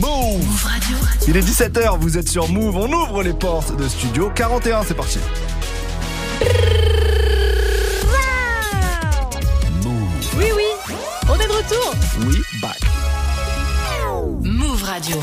Move Radio. Il est 17h, vous êtes sur Move, on ouvre les portes de studio 41, c'est parti. Move. Oui, oui, on est de retour. Oui, back. Move Radio.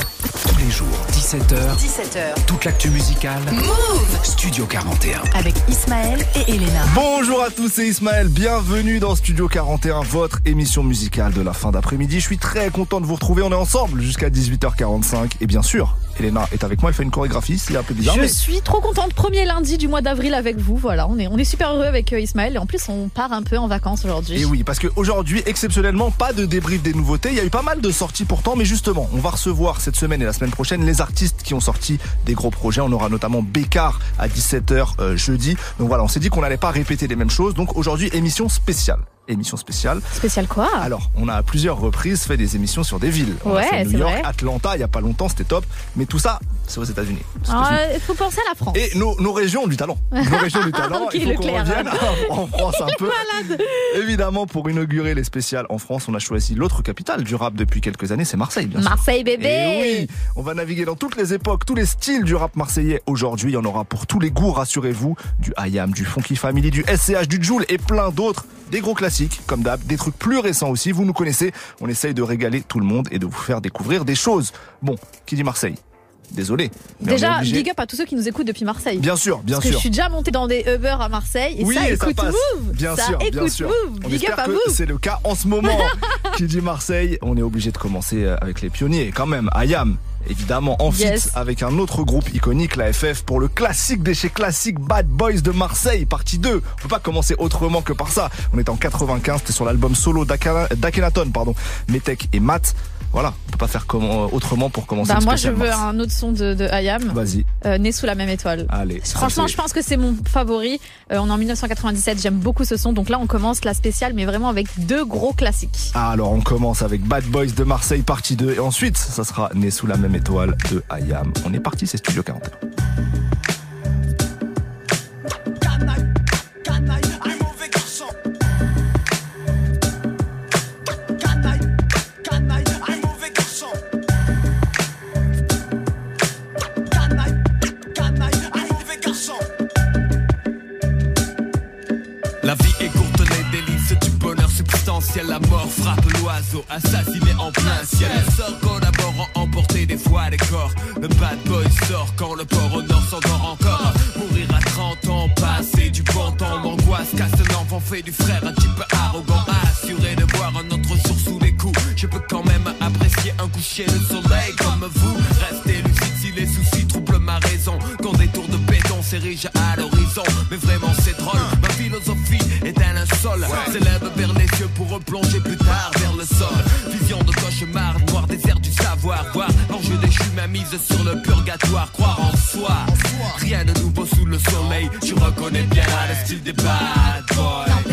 Les jours, 17h, 17h. toute l'actu musicale. Move Studio 41. Avec Ismaël et Elena. Bonjour à tous, c'est Ismaël, bienvenue dans Studio 41, votre émission musicale de la fin d'après-midi. Je suis très content de vous retrouver, on est ensemble jusqu'à 18h45 et bien sûr, Elena est avec moi, elle fait une chorégraphie, c'est un peu bizarre. Je mais- suis trop contente. Premier lundi du mois d'avril avec vous. Voilà, on est, on est super heureux avec euh, Ismaël. Et en plus, on part un peu en vacances aujourd'hui. Et oui, parce qu'aujourd'hui, exceptionnellement, pas de débrief des nouveautés. Il y a eu pas mal de sorties pourtant, mais justement, on va recevoir cette semaine et la semaine prochaine les artistes qui ont sorti des gros projets. On aura notamment Bécard à 17h euh, jeudi. Donc voilà, on s'est dit qu'on n'allait pas répéter les mêmes choses. Donc aujourd'hui, émission spéciale. Émission spéciale. Spécial quoi Alors, on a à plusieurs reprises fait des émissions sur des villes. On a Ouais, fait New York, vrai. Atlanta, il y a pas longtemps, c'était top. Mais tout ça, c'est aux États-Unis. Ah. Il faut penser à la France. Et nos, nos régions ont du talent. Nos régions ont du talent. Il faut qu'on revienne en France un peu. Évidemment, pour inaugurer les spéciales en France, on a choisi l'autre capitale du rap depuis quelques années, c'est Marseille, bien sûr. Marseille bébé. Et oui, on va naviguer dans toutes les époques, tous les styles du rap marseillais. Aujourd'hui, il y en aura pour tous les goûts, rassurez-vous. Du IAM, du Funky Family, du SCH, du Joule et plein d'autres. Des gros classiques, comme d'hab, des trucs plus récents aussi. Vous nous connaissez, on essaye de régaler tout le monde et de vous faire découvrir des choses. Bon, qui dit Marseille? Désolé. mais Déjà, big up à tous ceux qui nous écoutent depuis Marseille. Bien sûr, bien Parce que sûr. je suis déjà montée dans des Uber à Marseille et oui, ça et écoute passe. Move. Bien ça sûr, écoute bien sûr. Move. On Big up à c'est le cas en ce moment. Qui dit Marseille, on est obligé de commencer euh, avec les pionniers quand même. Ayam, évidemment, en fit avec un autre groupe iconique, la FF, pour le classique des chez classiques Bad Boys de Marseille, partie 2. On peut pas commencer autrement que par ça. On est en 95, c'était sur l'album solo d'Akhenaton, pardon, Metek et Matt. Voilà, on peut pas faire comment, autrement pour commencer Bah, moi, je veux un autre son de, de IAM, Vas-y, euh, Né sous la même étoile. allez. Franchement, je pense que c'est mon favori. Euh, on est en 1997, j'aime beaucoup ce son. Donc là, on commence la spéciale, mais vraiment avec deux gros classiques. Ah, Alors on commence avec Bad Boys de Marseille partie 2 et ensuite ça sera Né sous la même étoile de Ayam. On est parti, c'est Studio 41. Assassiné en plein ciel. Les sorts collaborant, emporter des fois des corps. Le bad boy sort quand le port au nord s'endort encore. Mourir à 30 ans, passer du bon temps. L'angoisse casse l'enfant, fait du frère un peu arrogant. Assuré de voir un autre jour sous les coups. Je peux quand même apprécier un coucher de soleil comme vous. Restez lucide si les soucis troublent ma raison. Quand des tours de béton s'érigent à l'horizon. Mais vraiment c'est drôle, ma philosophie est un linceul. S'élève vers les cieux pour replonger plus savoir. Voir l'enjeu déchu, ma mise sur le purgatoire. Croire en soi, rien de nouveau sous le soleil. Tu reconnais bien le style des bad boys.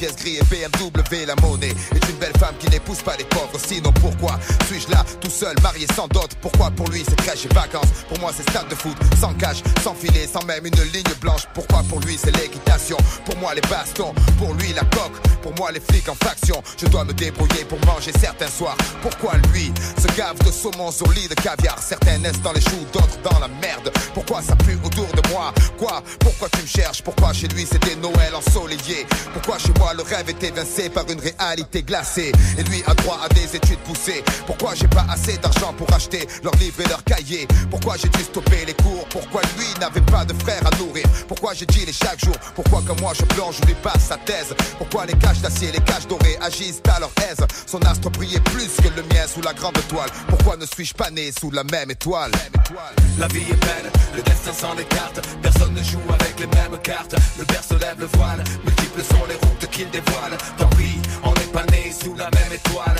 Le sien en trois pièces gris et BMW La monnaie. Est une belle femme qui n'épouse pas les pauvres. Sinon pourquoi suis-je là tout seul marié sans dot? Pourquoi pour lui c'est crèche et vacances? Pour moi c'est stade de foot sans cash, sans filet, sans même une ligne blanche. Pourquoi pour lui c'est l'équitation? Pour moi les bastons, pour lui la coque. Pour moi les flics en faction Je dois me débrouiller pour manger certains soirs. Pourquoi lui se gave de saumon sur lit de caviar? Certains naissent dans les choux, d'autres dans la merde. Pourquoi ça pue autour de moi? Quoi? Pourquoi tu me cherches? Pourquoi chez lui c'était Noël ensoleillé? Pourquoi chez moi le rêve est évincé par une réalité glacée. Et lui a droit à des études poussées. Pourquoi j'ai pas assez d'argent pour acheter leurs livres et leurs cahiers? Pourquoi j'ai dû stopper les cours? Pourquoi lui n'avait pas de frère à nourrir? Pourquoi j'ai dit les chaque jour? Pourquoi comme moi je plonge, lui passe sa thèse? Pourquoi les caches d'acier, les caches dorées agissent à leur aise? Son astre brillait plus que le mien sous la grande toile. Pourquoi ne suis-je pas né sous la même étoile? La vie est belle, le destin sans les cartes. Personne ne joue avec les mêmes cartes. Le père se lève le voile, multiples sont les routes qu'il dévoile. Tant pis, on n'est pas né sous la même étoile.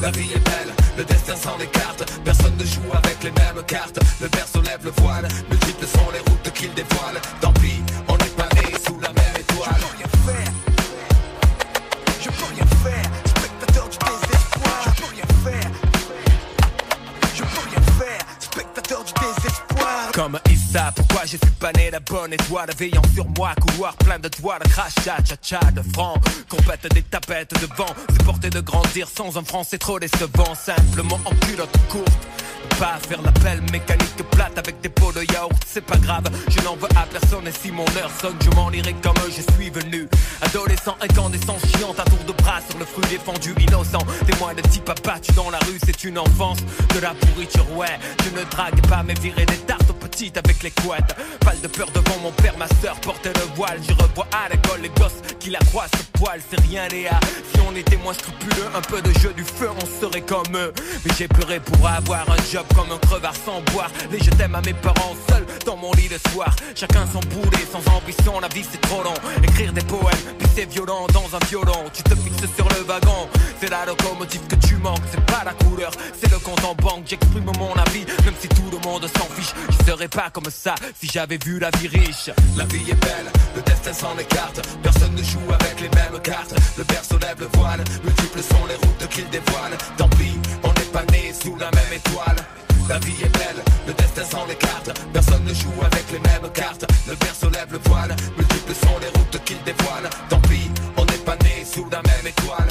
La vie est belle, le destin sans les cartes. Personne ne joue avec les mêmes cartes. Le père se lève le voile, multiples sont les routes qu'il dévoile. Tant pis, on n'est pas né sous la même étoile. rien faire. Je peux rien faire, spectateur du désespoir. Je peux rien faire. Je peux rien faire, spectateur du désespoir. Comme Pourquoi je suis pas né la bonne étoile Veillant sur moi, couloir plein de toits, de crachat, cha-cha, de francs Compète des tapettes de vent, c'est porter de grandir sans un franc, c'est trop décevant Simplement en culotte courte pas faire l'appel mécanique plate avec des pots de yaourt, c'est pas grave, je n'en veux à personne et si mon heure sonne, je m'en irai comme je suis venu. Adolescent, incandescent, chiant à tour de bras sur le fruit défendu, innocent. Témoin de type abattu dans la rue, c'est une enfance de la pourriture, ouais. Je ne drague pas, mais virer des tartes aux petites avec les couettes. Pas de peur devant mon père, ma soeur portait le voile. Je revois à l'école les gosses qui la croient ce poil, c'est rien, Léa. Si on était moins scrupuleux, un peu de jeu du feu, on serait comme eux. Mais j'ai pleuré pour avoir un job comme un crevard sans boire. Les je t'aime à mes parents seuls dans mon lit le soir. Chacun son boulet, sans ambition, la vie c'est trop long. Écrire des poèmes, puis c'est violent dans un violon. Tu te fixes sur le wagon, c'est la locomotive que tu manques. C'est pas la couleur, c'est le compte en banque. J'exprime mon avis, même si tout le monde s'en fiche. Je serais pas comme ça si j'avais vu la vie riche. La vie est belle, le destin s'en écarte. Personne ne joue avec les mêmes cartes. Le berceau lève le voile, multiples sont les routes qu'il dévoile. Tant pis, on n'est pas né sous la même étoile. La vie est belle, le destin s'en écarte. Personne ne joue avec les mêmes cartes. Le berceau lève le voile, multiples sont les routes qu'il dévoile. Tant pis, on n'est pas né sous la même étoile.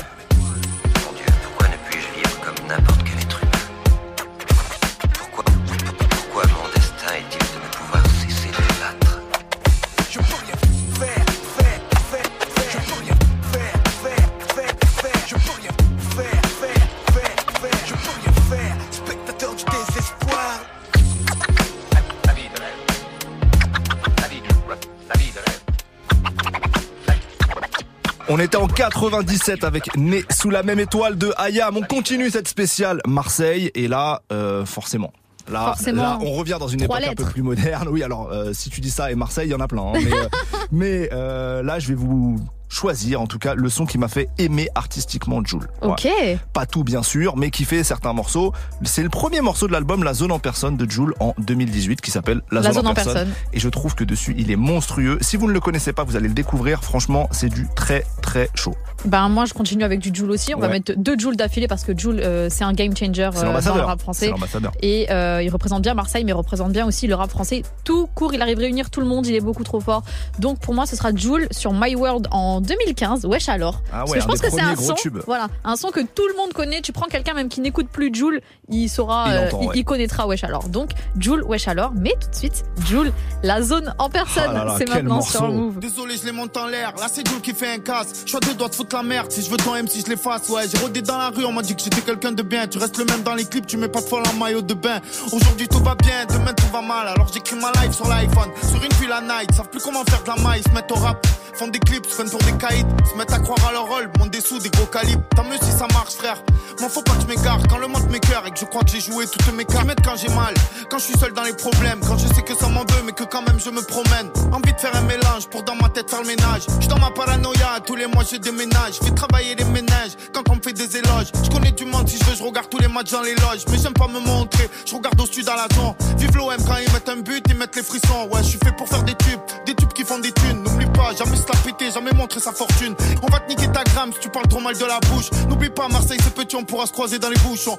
On était en 97 avec Né sous la même étoile de Ayam. On continue cette spéciale Marseille et là, euh, forcément. Là, on revient dans une époque un peu plus moderne. Oui, alors euh, si tu dis ça et Marseille, il y en a plein. hein. mais euh, mais, euh, là, je vais vous choisir en tout cas le son qui m'a fait aimer artistiquement Joule. Ok. Ouais. Pas tout bien sûr, mais qui fait certains morceaux. C'est le premier morceau de l'album La Zone en Personne de Joule en 2018 qui s'appelle La, La Zone en Personne. Et je trouve que dessus il est monstrueux. Si vous ne le connaissez pas, vous allez le découvrir. Franchement, c'est du très très chaud. Ben moi je continue avec du Joule aussi. On va mettre deux Joule d'affilée parce que Joule euh, c'est un game changer euh, dans le rap français. Et euh, il représente bien Marseille, mais il représente bien aussi le rap français. Tout court, il arrive à réunir tout le monde, il est beaucoup trop fort. Donc pour moi, ce sera Joule sur My World en 2015. Wesh alors. Ah Parce ouais, que je pense que c'est un son, tubes. voilà, un son que tout le monde connaît. Tu prends quelqu'un même qui n'écoute plus Joule, il saura, Il euh, entend, il, ouais. il connaîtra Wesh alors. Donc Joule, Wesh alors. Mais tout de suite, Joule, la zone en personne. Ah là là, c'est maintenant sur morceau. Move. Désolé, je les monte en l'air. Là, c'est Jules qui fait un casse. Je suis deux doigts de la merde. Si je veux ton M, si je l'efface, ouais. J'ai rodé dans la rue, on m'a dit que j'étais quelqu'un de bien. Tu restes le même dans les clips, tu mets pas de folle en maillot de bain. Aujourd'hui, tout va bien, demain, tout va mal. Alors j'écris ma life sur l'iPhone. Sur une ville à night, savent plus comment faire de la maille. Se mettent au rap, font des clips, se pour des caïds. Se mettent à croire à leur rôle, montent des sous, des gros calibres. Tant mieux si ça marche, frère. M'en faut pas que je m'égare. Quand le monde m'écœure et que je crois que j'ai joué toutes mes cartes. Quand j'ai mal, quand je suis seul dans les problèmes. Quand je sais que ça m'en veut, mais que quand même je me promène. Envie de faire un mélange pour dans ma tête faire le ménage. Je dans ma paranoïa, tous les mois je déménage. Je fais travailler les ménages quand on me fait des éloges. Je connais du monde, si je veux, je regarde tous les matchs dans les loges. Mais j'aime pas me montrer, je regarde au-dessus dans la zone. Vive l'OM quand ils mettent un but, ils mettent les frissons. Ouais, je suis fait pour faire des tubes, des tubes qui font des thunes. N'oublie pas, jamais se la péter, jamais montrer sa fortune. On va te niquer ta gramme si tu parles trop mal de la bouche. N'oublie pas, Marseille c'est petit, on pourra se croiser dans les bouchons.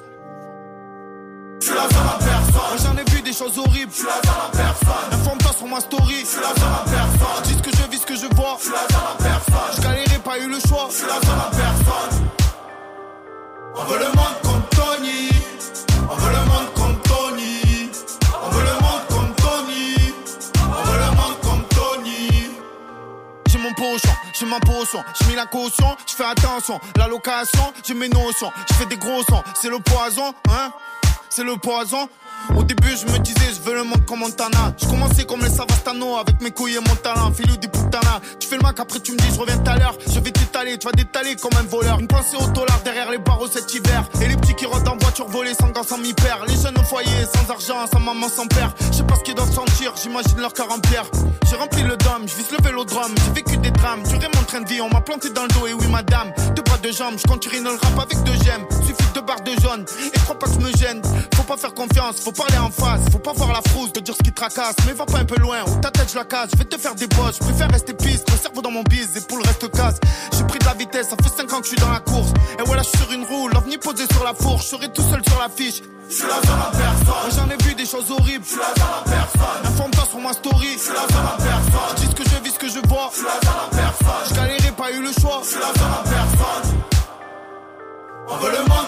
Je suis la à personne. J'en ai vu des choses horribles. Je suis la zone à personne. Informe-toi sur ma story. Je suis la zone à personne. Dis ce que je vis, ce que je vois. Je suis la à personne. Galérais, pas eu le choix. Je suis la à personne. On veut le monde comme Tony. On veut le monde comme Tony. On veut le monde comme Tony. On veut le monde comme Tony. J'ai mon pochon, j'ai ma potion, j'ai mis la caution, je fais attention, la location, j'ai mes notions, je fais des gros sons, c'est le poison, hein C'est le poison au début, je me disais, je veux le monde comme Montana. Je commençais comme les Savastano avec mes couilles et mon talent. Filou du putana. Tu fais le mac, après tu me dis, je reviens tout à l'heure. Je vais t'étaler, tu vas détaler comme un voleur. Une pensée au dollar derrière les barreaux cet hiver. Et les petits qui rodent en voiture volée sans gants, sans mi-père. Les jeunes au foyer, sans argent, sans maman, sans père. Je sais pas ce qu'ils doivent sentir, j'imagine leur cœur en pierre. J'ai rempli le dôme, je vise le vélodrome. J'ai vécu des drames, duré mon train de vie. On m'a planté dans le dos, et oui, madame. Deux bras, deux jambes, je continue le rap avec deux gemmes. Suffit de barres de jaune. Et crois pas que me gêne. Faut pas faire confiance, parler en face. Faut pas voir la frousse de dire ce qui tracasse. Mais va pas un peu loin, ou ta tête je la casse. Je vais te faire des bosses, je préfère rester piste. Le cerveau dans mon bise, et pour le reste casse. J'ai pris de la vitesse, ça fait 5 ans que je suis dans la course. Et voilà, je suis sur une roue, l'ovni posé sur la fourche. Je serai tout seul sur l'affiche. Je suis la à personne. J'en ai vu des choses horribles. Je suis la à personne. Informe-toi sur ma story. Je suis la à personne. Je dis ce que je vis, ce que je vois. Je suis la à personne. Je galérais, pas eu le choix. Je suis la à personne. On veut le monde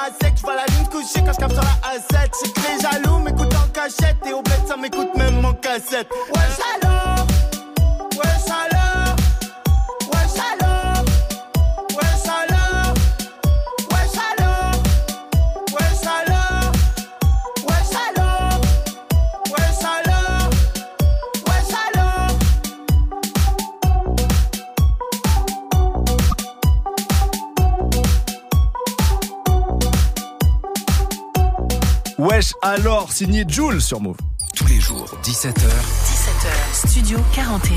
à sec. Je vois la ligne coucher quand je sur la A7. C'est jaloux m'écoutent en cachette et au bled ça m'écoute même en cassette. Ouais, alors, signé Jules sur Move. Tous les jours, 17h. 17h, Studio 41.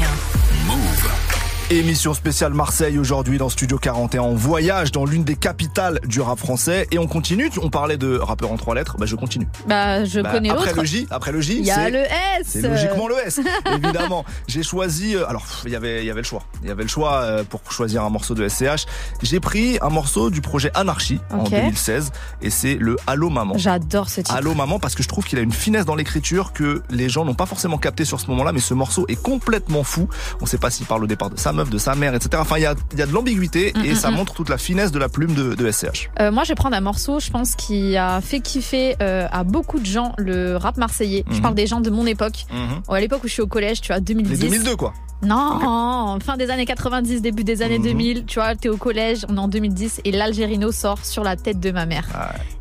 Move. Émission spéciale Marseille aujourd'hui dans Studio 41. On voyage dans l'une des capitales du rap français et on continue. On parlait de rappeur en trois lettres, bah je continue. Bah, je Bah, connais après l'autre. le J, après le J, Il y a le S. C'est logiquement le S, évidemment. J'ai choisi, euh, alors il y avait, il y avait le choix. Il y avait le choix euh, pour choisir un morceau de SCH. J'ai pris un morceau du projet Anarchie en Ok. 2016 et c'est le Allô maman. J'adore ce titre. Allô maman parce que je trouve qu'il a une finesse dans l'écriture que les gens n'ont pas forcément capté sur ce moment-là, mais ce morceau est complètement fou. On sait pas s'il parle au départ de sa meuf, de sa mère, etc. Enfin, il y a, il y a de l'ambiguïté Mm, et mm, ça mm. montre toute la finesse de la plume de, de SCH. Euh, moi, je vais prendre un morceau, je pense, qui a fait kiffer euh, à beaucoup de gens le rap marseillais. Je Mhm. parle des gens de mon époque. Mhm. À l'époque où je suis au collège, tu vois, 2010. Les 2002 quoi. Non, fin des années 90, début des années Mhm. 2000, tu vois, t'es au collège, on est en 2010 et l'Algérino sort sur la tête de ma mère.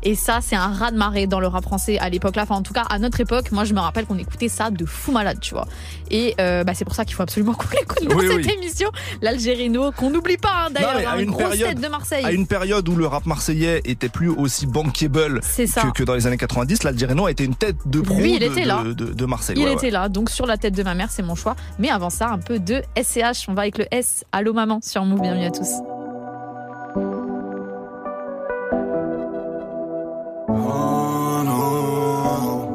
Et ça, c'est un raz de marée dans le rap français à l'époque là. Enfin, en tout cas, à notre époque, moi, je me rappelle qu'on écoutait ça de fou malade, tu vois. Et euh, bah, c'est pour ça qu'il faut absolument qu'on l'écoute dans Oui, cette oui. émission. L'Algérino, qu'on n'oublie pas hein, d'ailleurs, à hein, une grosse période- tête de Marseille. À une période où le rap marseillais était plus aussi bankable C'est ça. que, que dans les années 90, l'Algérino était une tête de proue Lui, il de, était de- là. de- de Marseille. Il Ouais, était ouais. là, donc sur la tête de ma mère, c'est mon choix. Mais avant ça, un peu de SCH. On va avec le S. Allô maman sur Move. Bienvenue à tous. Oh non.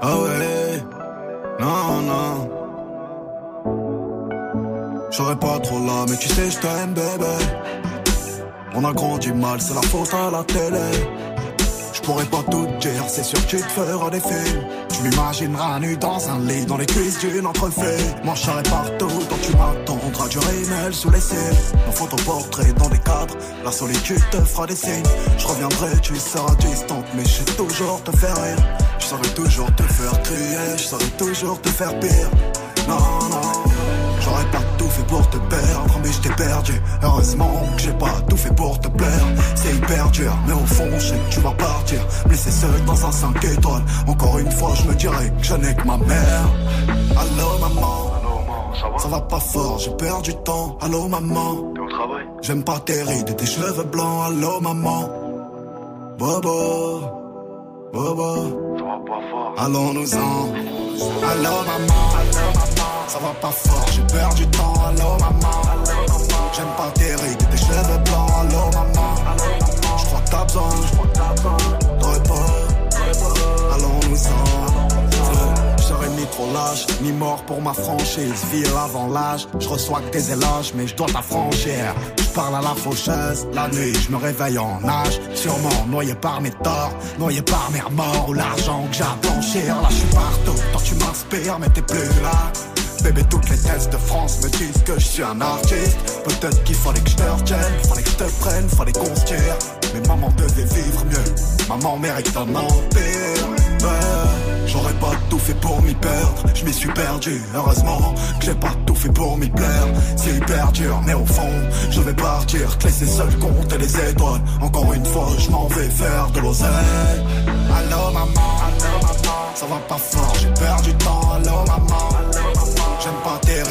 Ah ouais. Non, non. J'aurais pas trop là, mais tu sais, je t'aime, bébé. On a grandi mal, c'est la faute à la télé. Pourrais pas tout dire, c'est sûr que tu te feras des films. Tu m'imagineras nu dans un lit, dans les cuisses d'une entrefait. Moi, je partout, donc tu m'attendras du rémel sous les cils. Nos photoportraits dans des cadres, la solitude te fera des signes. Je reviendrai, tu seras distante, mais je sais toujours te faire rire. Je saurais toujours te faire crier, je saurais toujours te faire pire. Non, non. J'aurais pas tout fait pour te perdre, mais je t'ai perdu. Heureusement que j'ai pas tout fait pour te plaire. C'est hyper dur, mais au fond, je sais que tu vas partir. Laisser seul dans un 5 étoiles. Encore une fois, je me dirais que je n'ai que ma mère. Allô, maman. Ça va pas fort, j'ai perdu du temps. Allô, maman. T'es au travail? J'aime pas tes rides et tes cheveux blancs. Allô, maman. Bobo. Bobo. Ça va pas fort. Allons-nous-en. Allô, maman. Ça va pas fort, j'ai perdu du temps. Allô, maman. J'aime pas tes rides tes cheveux blancs. Allô, maman. Je crois que t'as besoin de repos. Allons-nous-en. Serai ni trop lâche, ni mort pour ma franchise. Ville avant l'âge, je reçois que tes éloges, mais je dois t'affranchir. Parle à la faucheuse, la nuit, je me réveille en nage. Sûrement noyé par mes torts, noyé par mes remords ou l'argent que j'ai à blanchir. Là, je suis partout, toi tu m'inspires, mais t'es plus là. Bébé, toutes les tests de France me disent que je suis un artiste. Peut-être qu'il fallait que je te retienne, fallait que je te prenne, fallait qu'on se tire. Mais maman devait vivre mieux, maman mérite un empire. J'aurais pas tout fait pour m'y perdre, je m'y suis perdu. Heureusement que j'ai pas tout fait pour m'y plaire. C'est hyper dur, mais au fond, je vais partir. Que laisser seul compter les étoiles. Encore une fois, je m'en vais faire de l'oseille. Allô maman, ça va pas fort, j'ai perdu du temps. Allô maman, j'aime pas tes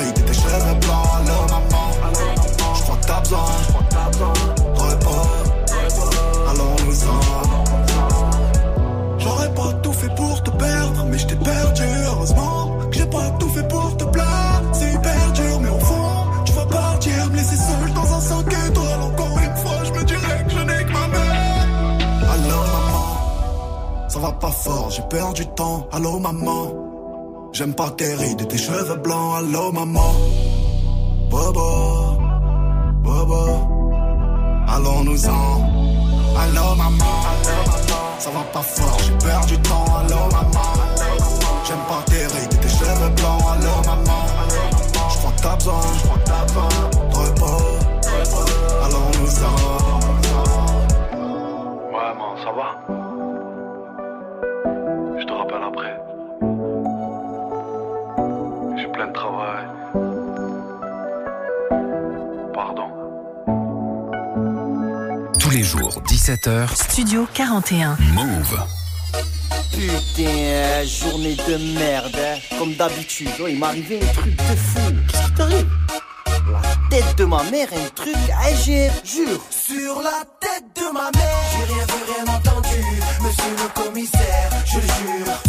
va pas fort, j'ai perdu du temps. Allô maman, j'aime pas tes rides tes cheveux blancs. Allô maman, bobo, bobo, allons-nous-en. Allô maman, ça va pas fort, j'ai perdu du temps. Allô maman, j'aime pas tes rides tes cheveux blancs. Allô maman, je crois que t'as besoin, de repos. Allons-nous-en. Ouais, man, ça va? Après. J'ai plein de travail. Pardon. Tous les jours, 17h, Studio 41. Move. Putain, journée de merde, hein. comme d'habitude. Oh, il m'est arrivé un truc de fou. Qu'est-ce qui t'arrive? La tête de ma mère, un truc AG, jure. Sur la tête de ma mère, j'ai rien vu, rien entendu. Monsieur le commissaire, je jure.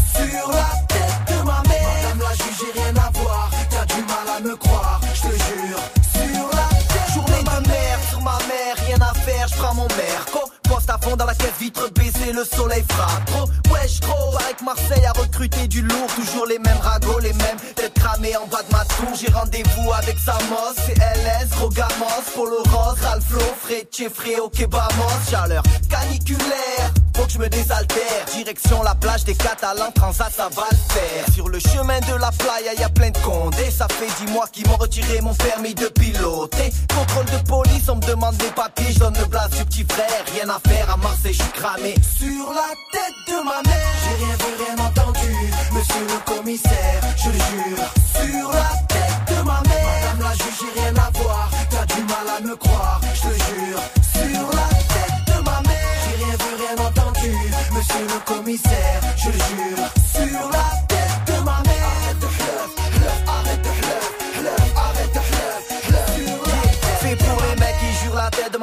À dans la caisse vitre baissée, le soleil frappe trop. Wesh pareil que Marseille a recruté du lourd, toujours les mêmes ragots, les mêmes têtes cramées en bas de ma tour. J'ai rendez-vous avec Samos, CLS, Rogamos, Polo Rose, Ralflo, Fred, Fréo, Kebamos, chaleur caniculaire. Faut que je me désaltère, direction la plage des Catalans, Transat, ça va le faire. Sur le chemin de la playa, y a plein de condés. Ça fait dix mois qu'ils m'ont retiré mon permis de piloter. Contrôle de police, on me demande des papiers, je donne le blast du petit frère. Rien à faire à Marseille, je suis cramé. Sur la tête de ma mère, j'ai rien vu, rien entendu. Monsieur le commissaire, je le jure. Sur la tête de ma mère, madame la juge, j'ai rien à voir. T'as du mal à me croire, je te jure. Sur la Monsieur le commissaire, je le jure. Sur la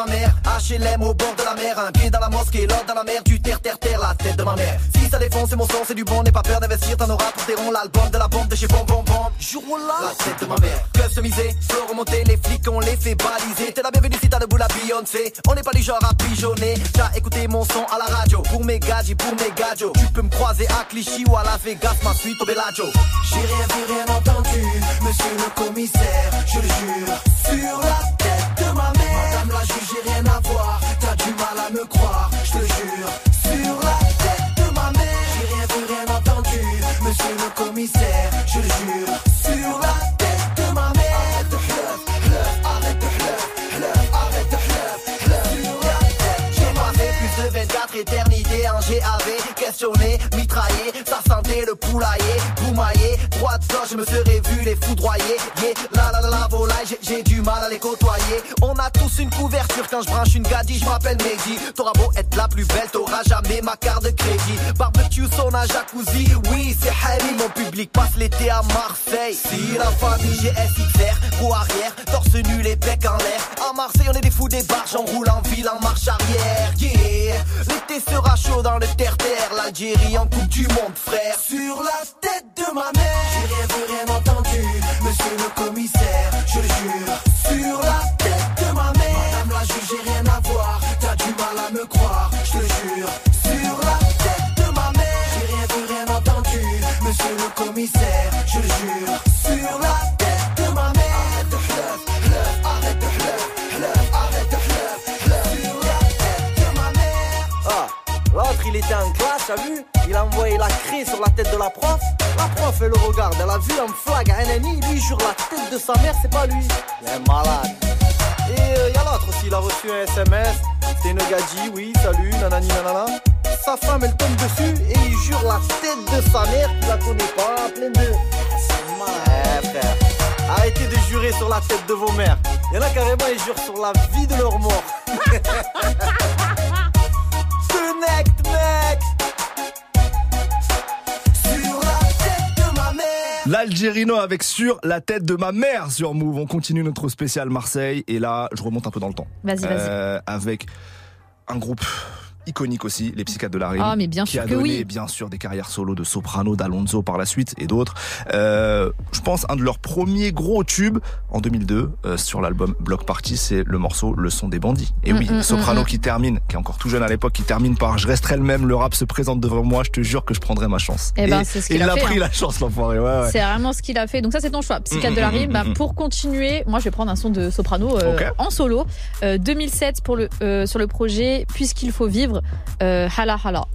ma mère. HLM au bord de la mer, un pied dans la mosquée, l'autre dans la mer, du terre, terre, terre, la tête de ma mère. Si ça défonce, c'est mon son, c'est du bon, n'aie pas peur d'investir, t'en auras pour tes ronds, l'album de la bombe de chez Bon Bon Bon. Jour là, la tête de ma mère. Customisé, flow remonté, les flics, on les fait baliser. T'es la bienvenue si t'as debout la Beyoncé. On n'est pas du genre à pigeonner. T'as écouté mon son à la radio. Pour mes gadgets, pour mes gadgets. Tu peux me croiser à Clichy ou à la Vegas, ma suite au Bellagio. J'ai rien vu, rien entendu, monsieur le commissaire, je le jure. Sur la la juge, j'ai rien à voir. T'as du mal à me croire, je te jure. Sur la tête de ma mère, j'ai rien vu, rien entendu, monsieur le commissaire, je le jure. Sur la tête de ma mère, arrête de fleuve, arrête de fleuve, arrête de fleuve. Sur la tête de ma mère. plus de 24 éternités en GAV, questionné, mitraillé, ça sentait le poulailler, boumaillé, droit de je me serais vu les foudroyer, yeah, la la la la j'ai- du mal à les côtoyer, on a tous une couverture. Quand je branche une gadie, je m'appelle Mehdi, t'auras beau être la plus belle, t'auras jamais ma carte de crédit, barbecue, sauna, jacuzzi, oui c'est Harry, mon public passe l'été à Marseille, si la famille GSXR, roue arrière, torse nu, les becs en l'air, à Marseille on est des fous des barges, on roule en ville en marche arrière, yeah, l'été sera chaud dans le terre-terre, l'Algérie en coupe du monde frère, Sur la tête de ma mère, j'ai rien vu, rien entendu, monsieur le commissaire, je jure. Sur la tête de ma mère, madame la juge, j'ai rien à voir, t'as du mal à me croire, je te jure. Sur la tête de ma mère, j'ai rien vu, rien entendu, monsieur le commissaire, Il a envoyé la craie sur la tête de la prof. La prof elle le regarde, elle a vu un flag à NNI, lui jure la tête de sa mère, c'est pas lui. Il est malade. Et euh, y a l'autre aussi, il a reçu un SMS. C'est une oui, salut, nanani nanana. Sa femme, elle tombe dessus et il jure la tête de sa mère qu'il la connaît pas, plein de. Frère. Arrêtez de jurer sur la tête de vos mères. Il y en a carrément, ils jurent sur la vie de leur mort. Connect, L'Algérino avec sur la tête de ma mère sur Move. On continue notre spécial Marseille et là, je remonte un peu dans le temps. Vas-y, vas-y. Euh, avec un groupe iconique aussi, les Psychiatres de la Rime. Ah, mais bien qui sûr a que donné, oui. bien sûr, des carrières solo de Soprano, d'Alonso par la suite et d'autres. Euh, je pense un de leurs premiers gros tubes en 2002 euh, sur l'album Block Party, c'est le morceau Le son des bandits. Et Mm, oui, mm, Soprano mm, mm. qui termine, qui est encore tout jeune à l'époque, qui termine par Je resterai le même, le rap se présente devant moi, je te jure que je prendrai ma chance. Eh ben, Et- c'est ce et qu'il il a a pris hein. la chance, l'enfoiré. Ouais, ouais. C'est vraiment ce qu'il a fait. Donc ça, c'est ton choix. Psychiatre de la mm, Bah, pour continuer, moi, je vais prendre un son de soprano euh, en solo. Euh, 2007 pour le sur le projet Puisqu'il faut vivre. Euh, hala hala.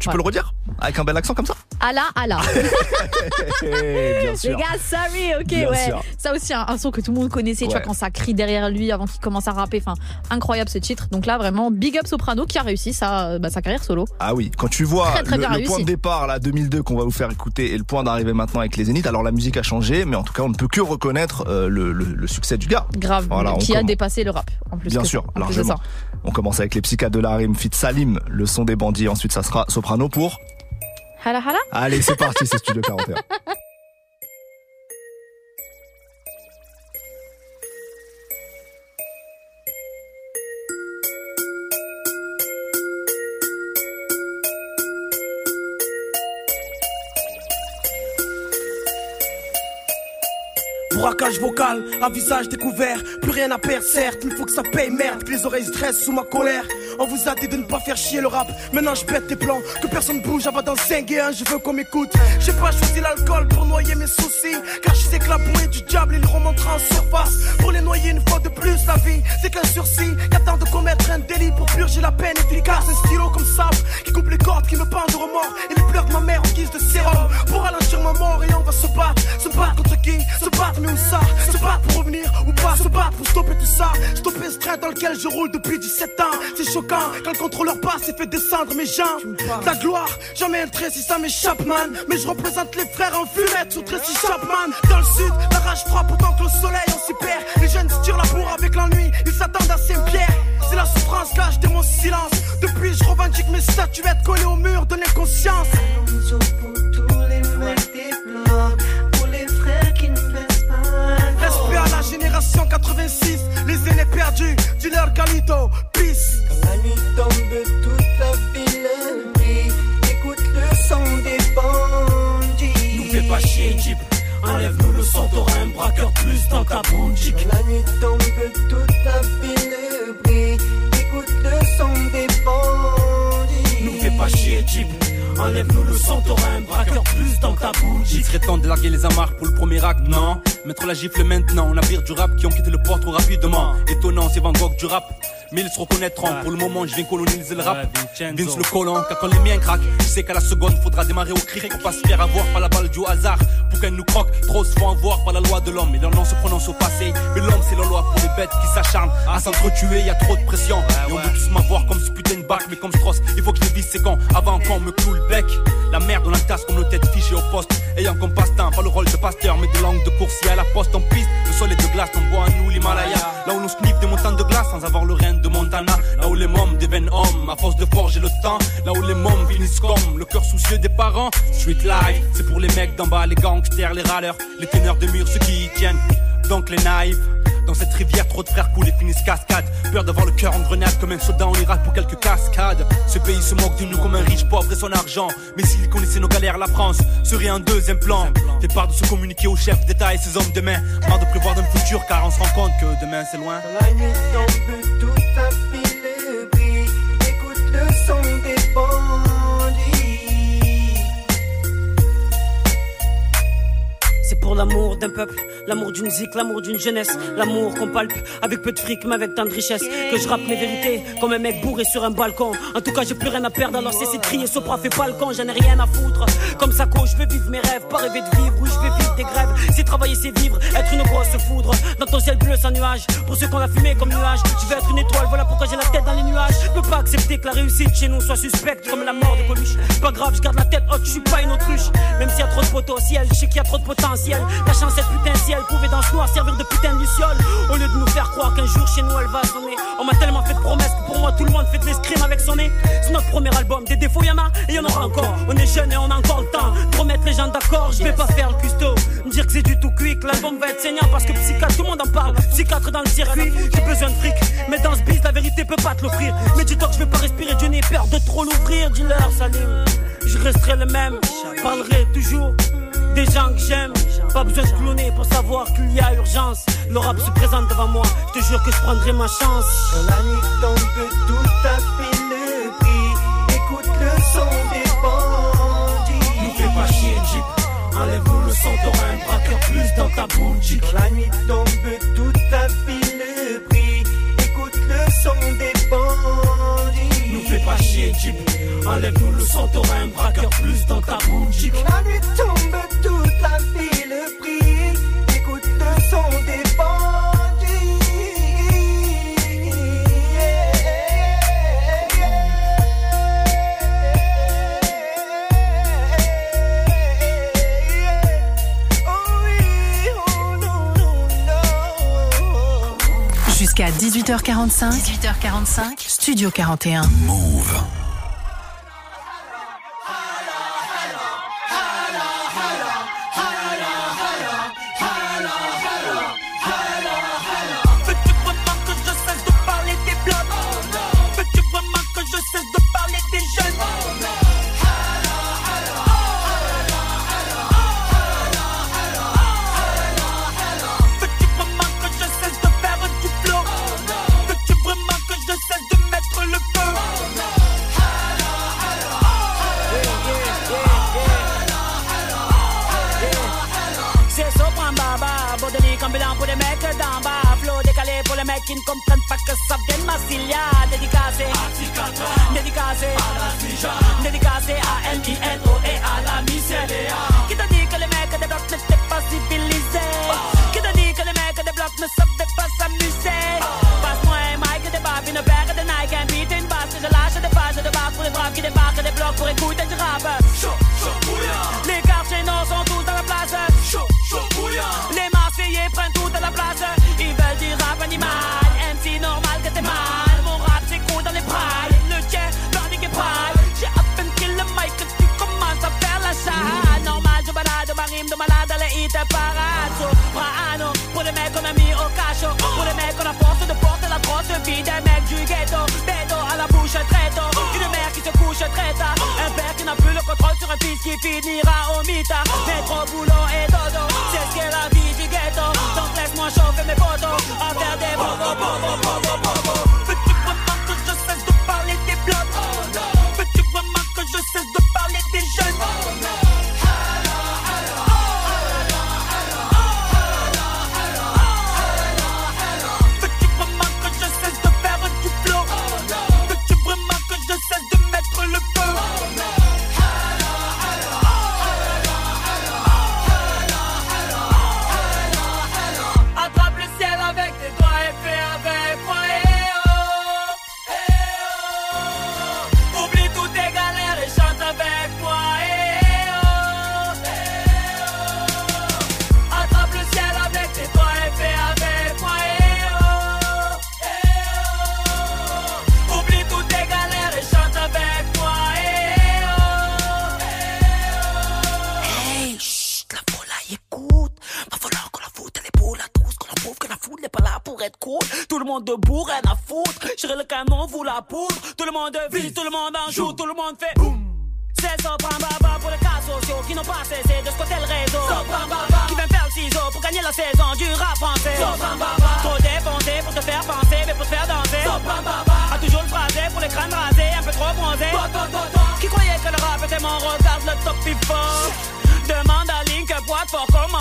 Tu peux le redire Avec un bel accent comme ça Hala hala. Eh, Bien sûr. Les gars, sorry, ok, Bien ouais. sûr. Ça aussi, un, un son que tout le monde connaissait, tu vois, quand ça crie derrière lui avant qu'il commence à rapper. Enfin, incroyable ce titre. Donc là, vraiment, big up Soprano qui a réussi sa, bah, sa carrière solo. Ah oui, quand tu vois Très, très le, bien point de départ, là, 2002, qu'on va vous faire écouter, et le point d'arrivée maintenant avec les Zéniths, alors la musique a changé, mais en tout cas, on ne peut que reconnaître euh, le, le- le succès du gars. Grave, Voilà, qui a commence. dépassé le rap. En plus Bien que- sûr, de largement. ça. On commence avec les psychiatres de la rime, Fit Salim, le son des bandits, ensuite ça sera Soprano pour... Hala hala. Allez, c'est parti, c'est Studio 41. Braquage vocal, à visage découvert, plus rien à perdre, certes, il faut que ça paye merde, que les oreilles stressent sous ma colère. On vous a dit de ne pas faire chier le rap, maintenant je pète tes plans, que personne bouge avant d'en cinguer un, je veux qu'on m'écoute. J'ai pas choisi l'alcool pour noyer mes soucis, car je sais que la bouée du diable il remontera en surface. Pour les noyer une fois de plus, la vie c'est qu'un sursis, qu'attend de commettre un délit pour purger la peine efficace. Un stylo comme sable qui coupe les cordes, qui me pendent de remords, et les pleurs de ma mère en guise de sérum. Pour ralentir ma mort et on va se battre, se battre contre qui? Se battre mais où ça. Se battre pour revenir ou pas Se battre pour stopper tout ça. Stopper ce train dans lequel je roule depuis 17 ans. C'est choquant quand le contrôleur passe et fait descendre mes jambes. Ta gloire, jamais un trait si ça m'échappe man. Mais je représente les frères en fumette sous Tracy Chapman. Dans le sud, la rage frappe autant que le soleil on s'y perd. Les jeunes se tirent la bourre avec l'ennui Ils s'attendent à Saint-Pierre C'est la souffrance là, je mon silence. Depuis je revendique mes statuettes collées au mur de l'inconscience génération 86, les aînés perdus, dealer Galito, peace. Quand la nuit tombe, toute la ville brille. Écoute le son des bandits. Nous fais pas chier, Jeep. Enlève-nous le son, t'auras un braqueur plus dans ta boutique. Quand la nuit tombe, toute la ville brille. Écoute le son des bandits. Pas chier, Jeep. Enlève-nous le son, t'auras un braqueur plus dans ta boutique. Il serait temps de larguer les amarres pour le premier acte, non? Mettre la gifle maintenant, navire du rap qui ont quitté le port trop rapidement. Étonnant, c'est Van Gogh du rap. Mais ils se reconnaîtront, pour le moment je viens coloniser le rap. Vince le colon, car quand les miens craquent, je sais qu'à la seconde faudra démarrer au cri pour pas se faire avoir par la balle du hasard. Pour qu'elle nous croque, trop se font avoir par la loi de l'homme. Et leur nom se prononce au passé, mais l'homme c'est la loi pour les bêtes qui s'acharnent à s'entretuer, y a trop de pression. Et on veut tous m'avoir comme ce putain de bac, mais comme Strauss, il faut que je les vise c'est quand, avant qu'on me cloue le bec. La merde on la tasse comme nos têtes fichées au poste, ayant comme passe-temps, pas le rôle de pasteur, mais de langue de coursier à la poste en piste. Le sol est de glace, on boit à nous l'Himalaya. Là où on sniffe des montagnes de glace sans avoir le rein de Montana. Là où les mômes deviennent hommes, à force de forger le temps. Là où les mômes finissent comme le cœur soucieux des parents. Street life, c'est pour les mecs d'en bas, les gangsters, les râleurs, les teneurs de mur, ceux qui y tiennent. Donc les naïfs. Dans cette rivière, trop de frères coulent et finissent cascade. Peur d'avoir le cœur en grenade comme un soldat en Irak pour quelques cascades. Ce pays se moque de nous comme un riche pauvre et son argent. Mais s'il connaissait nos galères, la France serait un deuxième plan. Fait part de se communiquer au chef d'État et ses hommes demain. Marre de prévoir le futur car on se rend compte que demain c'est loin. Pour l'amour d'un peuple, l'amour d'une zik, l'amour d'une jeunesse, l'amour qu'on palpe avec peu de fric mais avec tant de richesse. Que je rappe mes vérités comme un mec bourré sur un balcon. En tout cas, j'ai plus rien à perdre alors cessez de crier Sopra fait pas le j'en ai rien à foutre. Comme ça, je veux vivre mes rêves, pas rêver de vivre, oui, je vais vivre des grèves. Si travailler c'est vivre, être une grosse foudre. Dans ton ciel bleu sans nuage. Pour ceux qu'on a fumé comme nuage, je veux être une étoile, voilà pourquoi j'ai la tête dans les nuages. Je peux pas accepter que la réussite chez nous soit suspecte comme la mort de Coluche. Pas grave, je garde la tête haute, je suis pas une autruche. Même s'il y a trop de potentiel, je sais qu'il y a trop de potentiel. Ta chance, cette putain ciel, pouvait dans ce noir servir de putain de luciole. Au lieu de nous faire croire qu'un jour chez nous elle va sonner. On m'a tellement fait de promesses que pour moi tout le monde fait de l'escrime avec son nez. C'est notre premier album, des défauts y'en a et y'en aura encore. On est jeune et on a encore le temps. Promettre les gens d'accord, je vais pas faire le custo. Me dire que c'est du tout que l'album va être saignant parce que psychiatre, tout le monde en parle. Psychiatre dans le circuit, j'ai besoin de fric. Mais dans ce biz, la vérité peut pas te l'offrir. Mais dis-toi que je vais pas respirer, Dieu n'ai peur de trop l'ouvrir. Dis-leur, salut. Je resterai le même, parlerai toujours des gens que j'aime. Pas besoin de cloner pour savoir qu'il y a urgence. Le rap se présente devant moi, je te jure que je prendrai ma chance. Quand la nuit tombe, tout a fait le prix. Écoute le son des bandits. Nous fais pas chier, Jeep. Enlève-nous le son, t'auras un braqueur plus dans ta boutique. La nuit tombe, Chier, Jeep. Enlève-nous le un braqueur plus dans ta boutique. La nuit tombe, tout a fait le prix. Écoute le son des Jusqu'à 18h45. 18h45. Studio 41. Move. Finira au mitard. Métro, boulot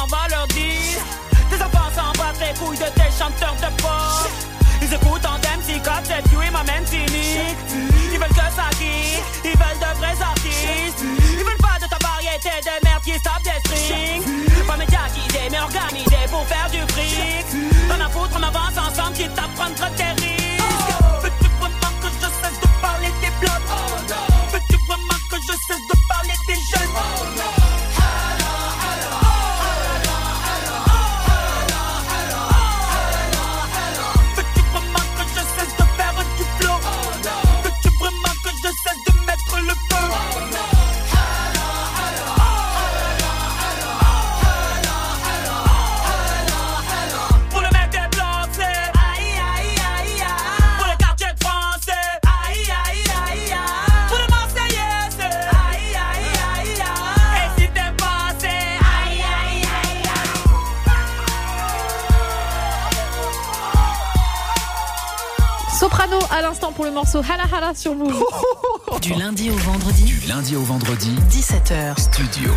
s'en va leur dire Tes enfants s'en battent les couilles de tes chanteurs de pop Ils écoutent en MC comme Jeff et ma même cynique Ils veulent que ça kick, ils veulent de vrais artistes. Ils veulent pas de ta variété de merde qui tape des strings. Pas médiatisés mais organisés pour faire du fric. T'en as foutre, on avance ensemble, quitte à prendre tes pour le morceau Hala Hala sur Move. Du lundi au vendredi. Du lundi au vendredi, 17h. Studio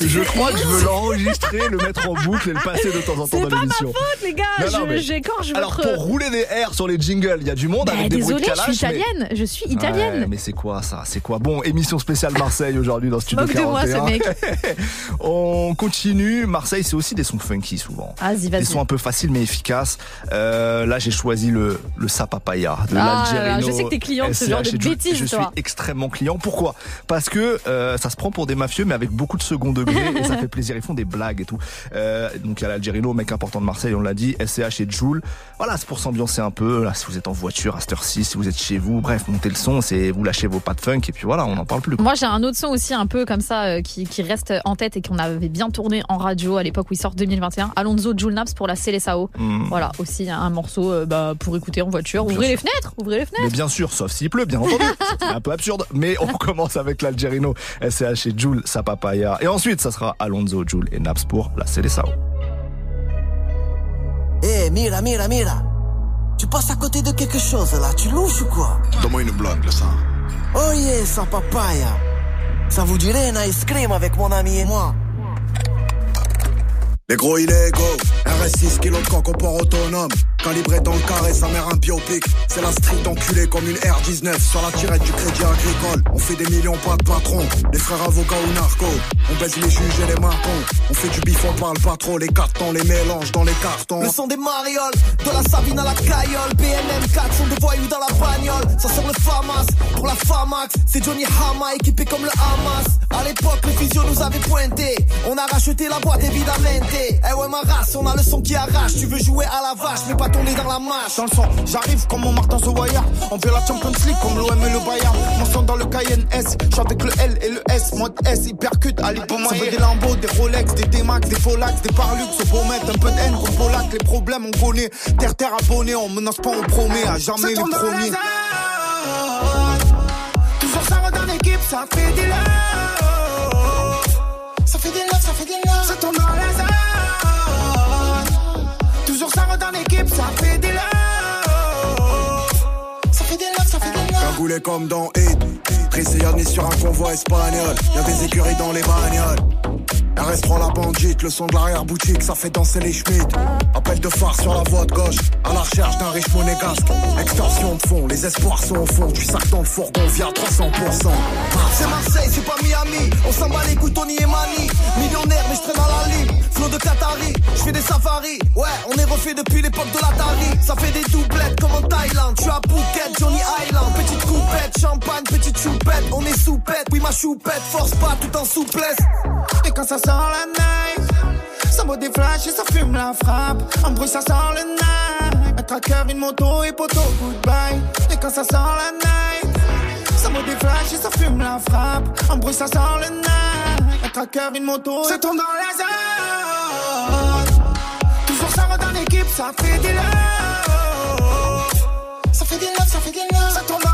Je crois que je veux l'enregistrer, le mettre en boucle et le passer de temps en temps C'est dans pas ma l'émission. faute, les gars. Non, non, je- mais- J'écorche Alors pour rouler des airs sur les jingles, il y a du monde Bah, avec des bruits de désolée, je calage. suis mais- italienne. Je suis italienne. Ouais, mais c'est quoi ça? C'est quoi? Bon, émission spéciale Marseille aujourd'hui dans Studio Moque de moi, 41. ce mec. On continue. Marseille, c'est aussi des sons funky souvent. Vas-y, vas-y. Des sons un peu faciles mais efficaces. Euh, là, j'ai choisi le, le Sapapaya de Ah, l'Algérino. je sais que t'es client de ce genre de bêtises, Je suis toi. Extrêmement client. Pourquoi? Parce que euh, ça se prend pour des mafieux mais avec beaucoup de second degré et ça fait plaisir. Ils font des blagues et tout. Euh, donc il y a l'Algérino, mec important de Marseille, on l'a dit, SCH et Joule. Voilà, c'est pour s'ambiancer un peu. Là, si vous êtes en voiture à cette heure-ci, si vous êtes chez vous, bref, montez le son, c'est vous lâchez vos pas de funk et puis voilà, on n'en parle plus. Moi, j'ai un autre son aussi un peu comme ça euh, qui, qui reste en tête et qu'on avait bien tourné en radio à l'époque où il sort 2021. Alonso Jules Naps pour la Célessao. Mm. Voilà, aussi un morceau bah, pour écouter en voiture. Bien Ouvrez sûr. les fenêtres, ouvrez les Mais fenêtres. bien sûr, sauf s'il pleut, bien entendu. Un peu absurde. Mais on commence avec l'Algerino, SCH et Joule, sa papaya. Et ensuite, ça sera Alonso, Joule et Naps pour la Célessao. Eh, mira, mira, mira. Tu passes à côté de quelque chose là, tu louches ou quoi? Donne-moi une blague, le sang. Oh yeah, sa papaya. Ça vous dirait un ice cream avec mon ami et moi? Les gros illégaux, RS6 kilos de coq au port autonome. Calibré dans le carré, sa mère un biopic. C'est la street enculée comme une R19 sur la tirette du crédit agricole. On fait des millions, pas de patron. Les frères avocats ou narcos. On baise les juges et les marcons. On fait du bif, on parle pas trop. Les cartons, les mélanges dans les cartons. Le son des marioles, de la Sabine à la caillole BNM 4 sont de voyous dans la bagnole Ça sort le FAMAS, pour la FAMAX C'est Johnny Hama équipé comme le Hamas À l'époque le physio nous avait pointé On a racheté la boîte évidemment Eh ouais ma race, on a le son qui arrache Tu veux jouer à la vache mais pas tourner dans la mâche Dans le son, j'arrive comme mon Martin Zowaya. On fait la Champions League comme l'OM et le Bayern. Mon son dans le Cayenne S, avec le L et le S. Mode S, hypercute, Ali Ça fait des Lambeaux, des Rolex, des D-Max, des Folax, des Parlux. Au beau mettre un peu de haine comme Polak. Les problèmes on connaît. Terre, terre abonné, on menace pas, on promet. À jamais les dans premiers. Toujours ça va dans l'équipe, ça fait des love. Ça fait des love, ça fait des love. Ça tourne ça fait des love. Ça fait des love, ça fait des love. Cagoulé comme dans Hit. Prisonnier sur un convoi espagnol. Y'a des écuries dans les bagnoles. RS3 la bandite, le son de l'arrière-boutique, ça fait danser les Schmitt. Appel de phare sur la voie de gauche, à la recherche d'un riche monégasque. Extorsion de fond, les espoirs sont au fond. Tu sacs dans le fourgon, via 300%. C'est Marseille, c'est pas Miami. On s'en bat les Tony et Mani. Millionnaire, mais je traîne dans la ligne. Flot de Qatari, je fais des safaris. Ouais, on est refait depuis l'époque de l'Atari. Ça fait des doublettes comme en Thaïlande. Suis à Phuket, Johnny Island. Petite coupette, champagne, petite choupette. On est soupette, oui, ma choupette. Force pas tout en souplesse. Et quand ça sort la night, ça vaut des flashs et ça fume la frappe. En bruit, ça sort le night. Un tracker, une moto et poteau, goodbye. Et quand ça sort la night, ça vaut des flashs et ça fume la frappe. En bruit, ça sort le night. Un tracker, une moto. Ça tourne dans la zone. Toujours ça va dans l'équipe, ça fait des love. Ça fait des love, ça fait des love. Ça tourne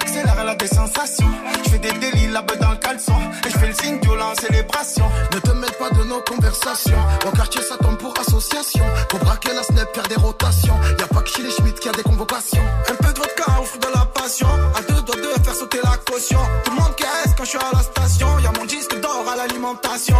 j'accélère, elle a des sensations. Je fais des délits là-bas dans le caleçon. Et je fais le signe violent en célébration. Ne te mêle pas de nos conversations. Au quartier ça tombe pour association. Pour braquer la snap, faire des rotations. Y a pas que chez les qui a des convocations. Un peu de vodka au de la passion. À deux doigts de faire sauter la caution. Tout le monde caisse quand je suis à la station. Y a mon disque d'or à l'alimentation.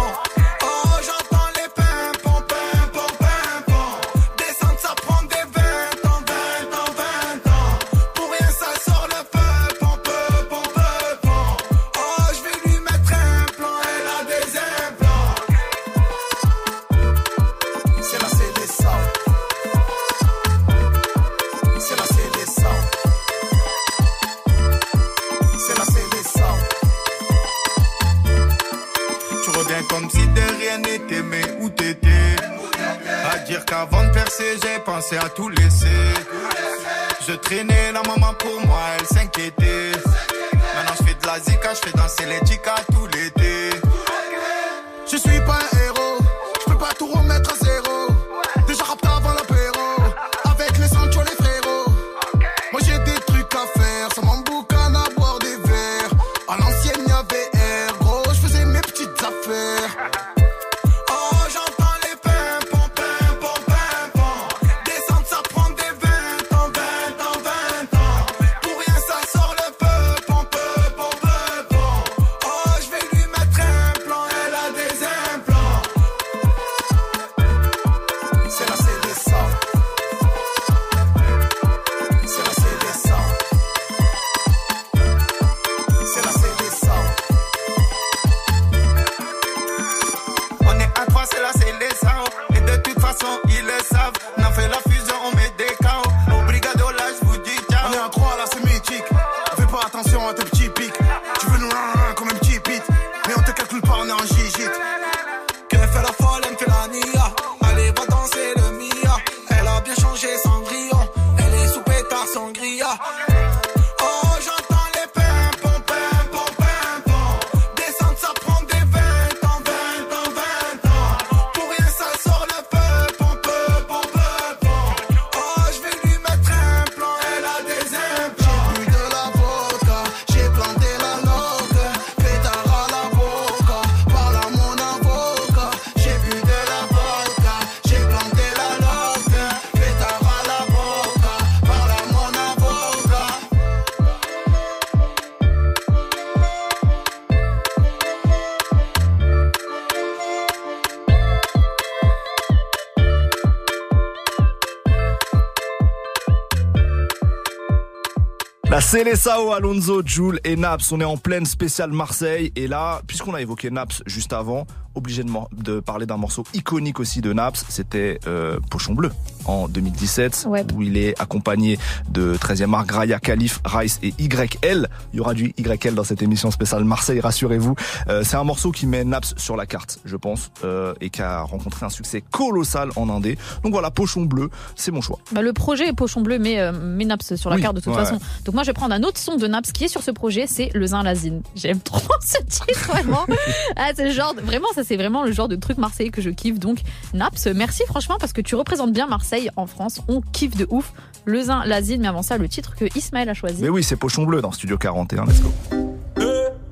La Célessao, Alonso, Jules et Naps. On est en pleine spéciale Marseille. Et là, puisqu'on a évoqué Naps juste avant, obligé de parler d'un morceau iconique aussi de Naps. C'était euh, Pochon Bleu en 2017, Ouais. où il est accompagné de 13e art Graya, Khalif, Rice et YL. Il y aura du YL dans cette émission spéciale Marseille, rassurez-vous. Euh, C'est un morceau qui met Naps sur la carte, je pense, euh, et qui a rencontré un succès colossal en Indé. Donc voilà, Pochon Bleu, c'est mon choix. Bah, le projet Pochon Bleu met, euh, met Naps sur la Oui, carte de toute ouais. façon. Donc moi je vais prendre un autre son de Naps qui est sur ce projet, c'est le Zin Lazine. J'aime trop ce titre vraiment. ah, c'est genre de- vraiment ça c'est vraiment le genre de truc marseillais que je kiffe. Donc Naps, merci franchement parce que tu représentes bien Marseille en France. On kiffe de ouf le Zin Lazine. Mais avant ça le titre que Ismaël a choisi. Mais oui, c'est Pochon Bleu dans Studio 41, let's go.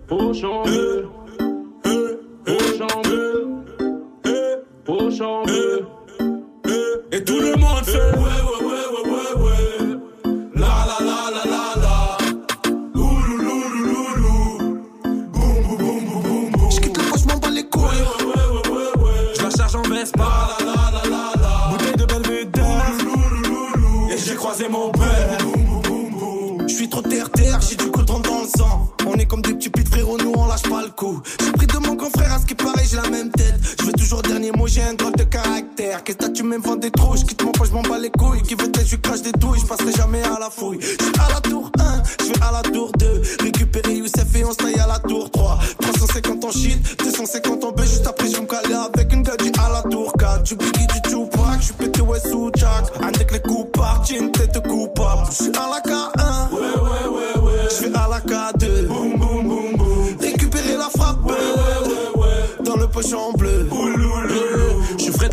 Pochon bleu, pochon bleu, pochon bleu. Et tout le monde fait ouais, ouais, ouais, ouais, ouais, ouais. La, la, la, la, la, la. Loulou, loulou, loulou. Boum, boum, boum, boum, boum, boum. J'quitte le poche, je m'en bats les couilles. Ouais, ouais, ouais, ouais, ouais. Je la charge en Vespa. La, Mon père. Je suis trop terre-terre, j'ai du coton dans le sang. On est comme des petits pits frérot, nous on lâche pas le coup. J'ai pris de mon grand frère, à ce qui paraît, j'ai la même tête. Je veux toujours dernier mot, j'ai un drôle de caractère. Qu'est-ce que tu me vends des trous? J'quitte mon poche, je m'en bats les couilles. Qui veut tête, je crache des douilles, je passerai jamais à la fouille. Je suis à la tour 1, je vais à la tour 2. Récupérer Youssef et on se à la tour 3. 350 en shit, 250 en B, juste après je me caler avec une gadget à la tour 4. Du Biggie, du Tupac, je suis pété ouais sous Jack. Avec les coups partent, j'ai une tête coupable. Je suis à la K1, Ouais, ouais, ouais, ouais. je vais à la K2. Boum, boum, boum, boum. Récupérer la frappe Ouais, ouais, ouais, ouais. dans le pochon bleu.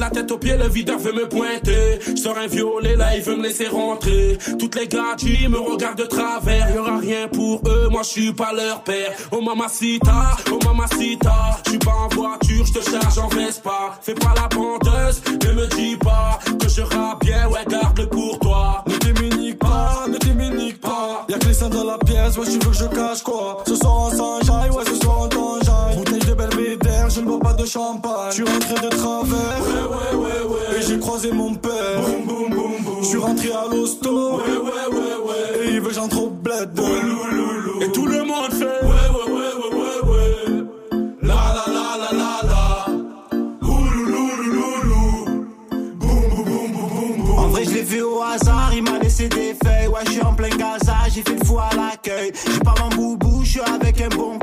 La tête aux pieds, le videur veut me pointer. Je sors un violet, là il veut me laisser rentrer. Toutes les gadgets me regardent de travers. Y aura rien pour eux, moi je suis pas leur père. Oh mamacita, oh mamacita. Je suis pas en voiture, je te charge en Vespa. Fais pas la pendeuse, ne me dis pas que je rappe bien, ouais garde pour toi. Ne t'immunique pas, ne t'immunique pas. Y'a que les seins dans la pièce, ouais, tu veux que je cache quoi? Ce soir en Saint-Jaille, ouais, ce soir en Tanjaille. Bouteille de belvédère, je ne bois pas de champagne. Suis rentré de travers, croisé mon père, boum, boum, boum, boum. Je suis rentré à l'hosto, ouais, ouais, ouais, ouais. Et il veut j'entre au bled, Et tout le monde fait, ouais, ouais, ouais, ouais, ouais, ouais. La la la la la la. En vrai, je l'ai vu au hasard, il m'a laissé des feuilles. Ouais, je suis en plein Gaza, j'ai fait le fou à l'accueil. J'ai pas mon boubou, je suis avec un bon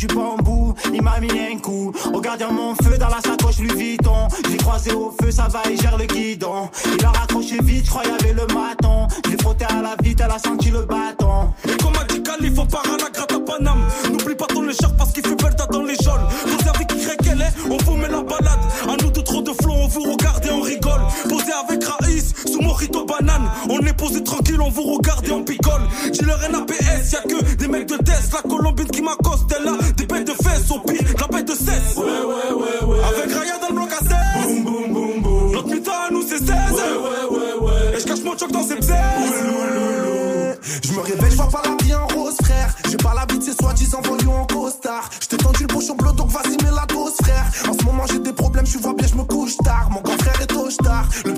du bambou, il m'a mis un coup. Au gardien mon feu dans la sacoche Louis Vuitton. Je l'ai croisé au feu, ça va, il gère le guidon. Il a raccroché vite, je crois avait le maton. Je l'ai frotté à la vite, elle a senti le bâton. Et comme a dit Cali, faut pas à la gratte à Paname. N'oublie pas ton écharpe parce qu'il fait date dans les jaunes. Avec Y, qu'elle est, on vous met la balade. On est posé tranquille, on vous regarde et on picole. Dis-leur NAPS, y'a que des mecs de test. La colombine qui m'accoste, elle a des bêtes de fesses. Au pire, la bête de cesse. Ouais, ouais, ouais, ouais. Avec Raya dans le bloc à 16. Boum, boum, boum, boum. Notre putain à nous c'est 16. Ouais, ouais, ouais, ouais. Et je cache mon choc dans ses bzaises. Je me réveille, je vois pas la vie en rose, frère. J'ai pas la vie de ces soi-disant voyous en costard. Je t'ai tendu le bouchon bleu, donc vas-y, mets la dose, frère. En ce moment, j'ai des problèmes, je vois bien, je me couche tard. Mon grand frère est au tard, le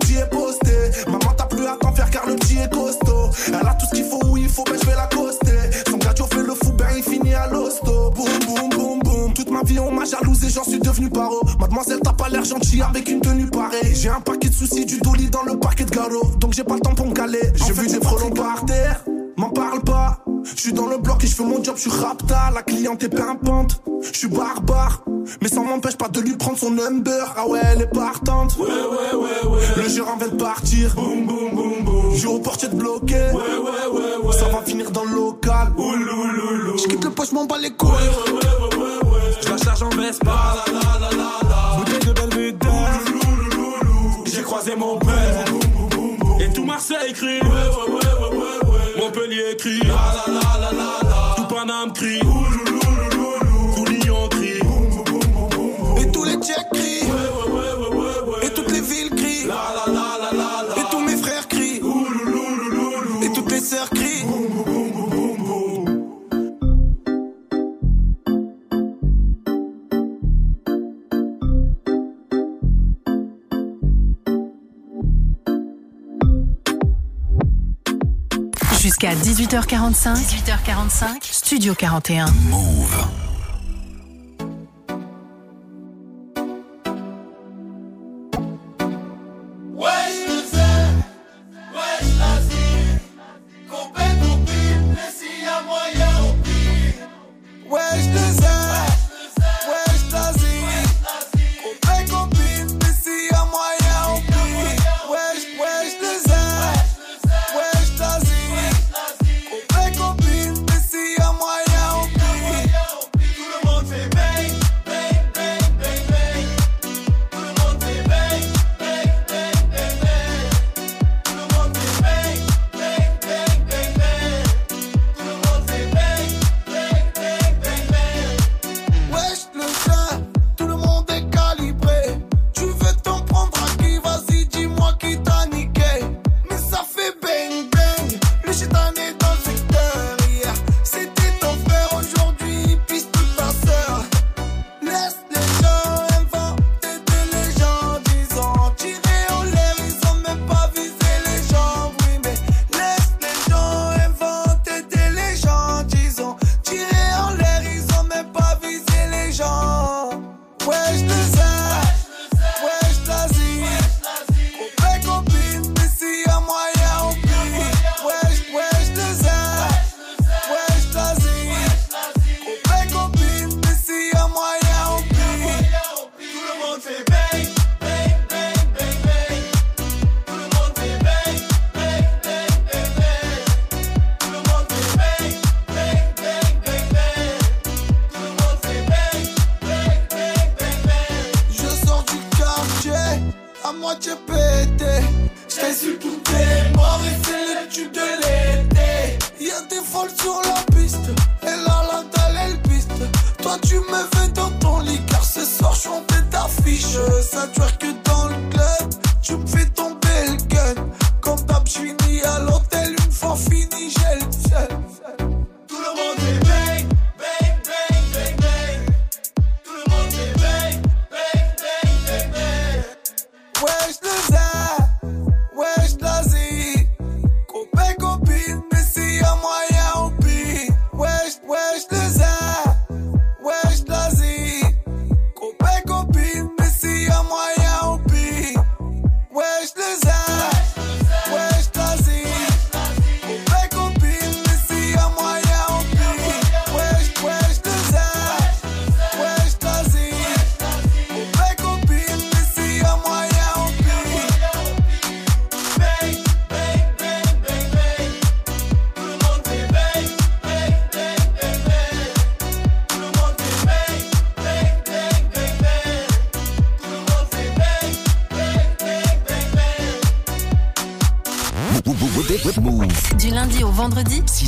ma jalousé, j'en suis devenu paro. Mademoiselle, t'as pas l'air gentil avec une tenue pareille. J'ai un paquet de soucis, du dolly dans le paquet de garo. Donc j'ai pas le temps pour me caler. J'ai vu des frelons par terre. M'en parle pas, je suis dans le bloc et je fais mon job, je suis rapta, la cliente est pimpante, je suis barbare, mais ça m'empêche pas de lui prendre son number, ah ouais elle est partante, ouais ouais ouais ouais, le gérant vient de partir, boum boum boum boum, je au portier de bloqué, ouais ouais ouais ouais, ça va finir dans le local, oulouloulou, je quitte le poche, m'en bats les couilles, ouais ouais ouais ouais ouais, je la charge en Vespa, la la la la la, bouteille de oulouloulou, j'ai croisé mon père, et tout Marseille crie, ouais ouais ouais ouais ouais. Montpellier crie, la la la la la la. Tout Paname crie. Tout Lyon crie, et tous les Tchèques crient, ouais ouais ouais ouais ouais. Et toutes les villes crient, la la la Jusqu'à 18h45. 18h45. Studio 41. Move.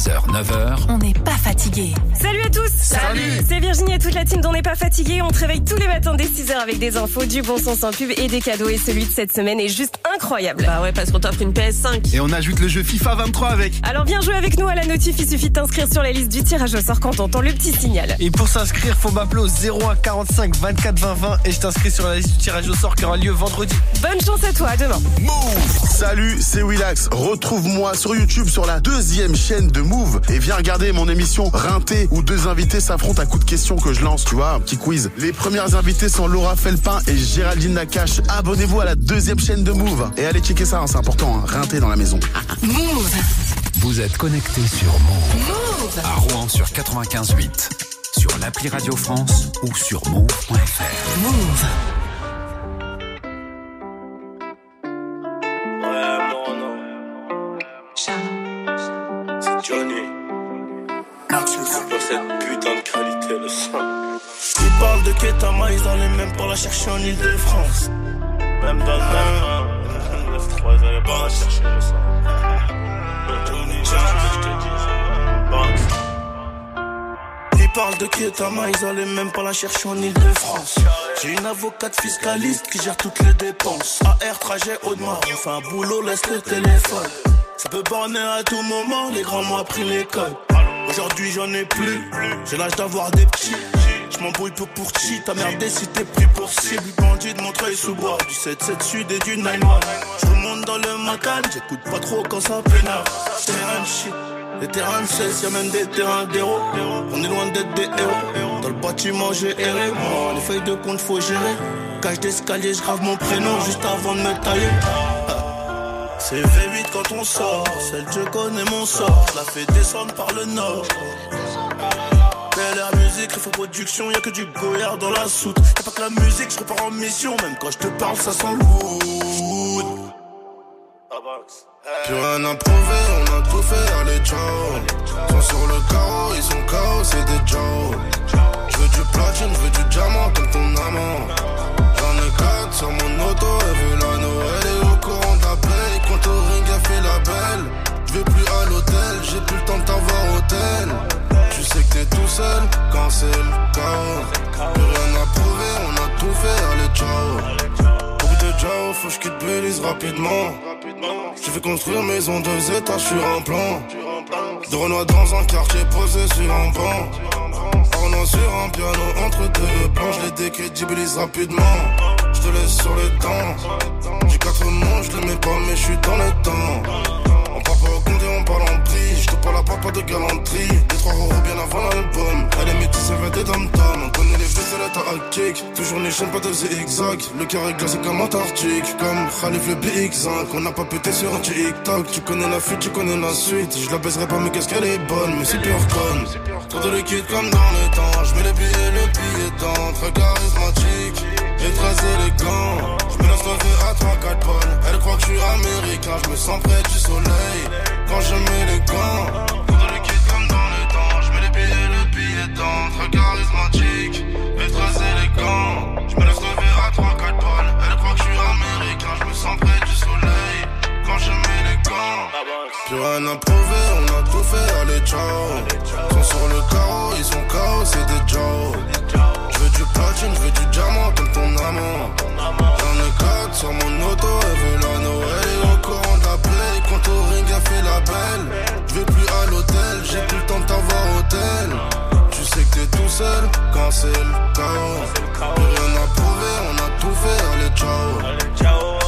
6h, 9h. on n'est pas fatigué. Salut à tous Salut. C'est Virginie et toute la team d'On n'est pas fatigué. On te réveille tous les matins dès 6h avec des infos, du bon son sans pub et des cadeaux. Et celui de cette semaine est juste incroyable. Bah ouais, parce qu'on t'offre une PS5. Et on ajoute le jeu FIFA 23 avec. Alors viens jouer avec nous à la notif, il suffit de t'inscrire sur la liste du tirage au sort quand t'entends le petit signal. Et pour s'inscrire, faut m'appeler au 01 45 24 20 20 et je t'inscris sur la liste du tirage au sort qui aura lieu vendredi. Bonne chance à toi, à demain. Salut, c'est Willax. Retrouve-moi sur YouTube sur la deuxième chaîne de Move et viens regarder mon émission Rinté où deux invités s'affrontent à coups de questions que je lance, tu vois, un petit quiz. Les premières invitées sont Laura Felpin et Géraldine Nakache. Abonnez-vous à la deuxième chaîne de Move et allez checker ça, hein, c'est important, hein, Rinté dans la maison. Move. Vous êtes connecté sur Move. Move. À Rouen sur 95.8. Sur l'appli Radio France ou sur move.fr. Move. Putain de qualité le son. Ils parlent de Ketama, ils en les même pour la chercher en Ile-de-France. Même dans le même. 9-3, ils pas la chercher le son. Johnny, parlent de Ketama, ils allaient même pas la chercher en Ile-de-France. J'ai une avocate fiscaliste qui gère toutes les dépenses. AR, trajet, haut de. On fait un boulot, laisse le téléphone. Ça peut borner à tout moment, les grands m'ont appris l'école. Aujourd'hui j'en ai plus, j'ai l'âge d'avoir des petits. Je m'embrouille peu pour chi, ta merde si t'es pris pour cible. Bandit de Montreuil sous bois, du 7-7 sud et du 9-1. Je remonte dans le macan, j'écoute pas trop quand ça pénale. Terrain shit, les terrains de 16, y'a même des terrains d'héros. On est loin d'être des héros. Dans le bâtiment j'ai erré, moi les feuilles de compte faut gérer. Cage d'escalier, je grave mon prénom juste avant de me tailler. C'est V8 quand on sort, celle je connais mon sort, la fais descendre par le nord. Belle air musique, il faut production, y'a que du goyard dans la soute. Y'a pas que la musique, je repars en mission, même quand je te parle, ça sent le wood. Plus rien à prouver, on a tout fait, allez ciao. Sont sur le carreau, ils sont KO, c'est des Joe. Je veux du platine, je veux du diamant comme ton amant. J'en ai quatre sur mon auto, Quand au ring, elle fait la belle. Je vais plus à l'hôtel, j'ai plus le temps de t'avoir hôtel. Tu sais que t'es tout seul quand c'est le chaos. Plus rien à prouver, on a tout fait, allez ciao. Beaucoup de Jao, faut que je quitte rapidement. Je vais construire maison deux étages sur un plan. De Renoir dans un quartier posé sur un banc. Ornant sur un piano entre deux plans. Je les décrédibilise rapidement. Je te laisse sur le temps. J'ai quatre mots, je les mets pas, mais je suis dans le temps. On parle pas au et on parle en prix. Je te parle à part pas de galanterie. Des trois euros bien avant l'album. Elle est métisse, elle des dom On connaît les la à kick. Toujours les chaînes, pas de zigzag. Le carré glacé comme Antarctique. Comme Khalif le BX5. On n'a pas pété sur un TikTok. Tu connais la fuite, tu connais la suite. Je la baiserai pas, mais qu'est-ce qu'elle est bonne? Mais c'est pure conne. Trop de liquide comme dans le temps. Je mets les billets, le billet. Très charismatique. Et très élégant. Je me laisse lever à 3-4 balles. Elle croit que je suis américain. Je me sens près du soleil. Quand je mets les gants. De liquide comme dans le temps. Je mets les billets, le billet temps. Très charismatique. Et très élégant. Je me laisse lever à 3-4 balles. Elle croit que je suis américain. Je me sens près du soleil. Quand je mets les gants. Plus rien à prouver, on a tout fait, allez ciao. Sont sur le carreau, ils sont KO, c'est des Joe je veux du diamant comme ton amant. J'en ai quatre sur mon auto, elle veut la Elle est au courant quand au ring, elle fait la belle. Je vais plus à l'hôtel, j'ai plus le temps de t'avoir hôtel. Tu sais que t'es tout seul quand c'est le chaos. Plus rien à prouver, on a tout fait, allez ciao.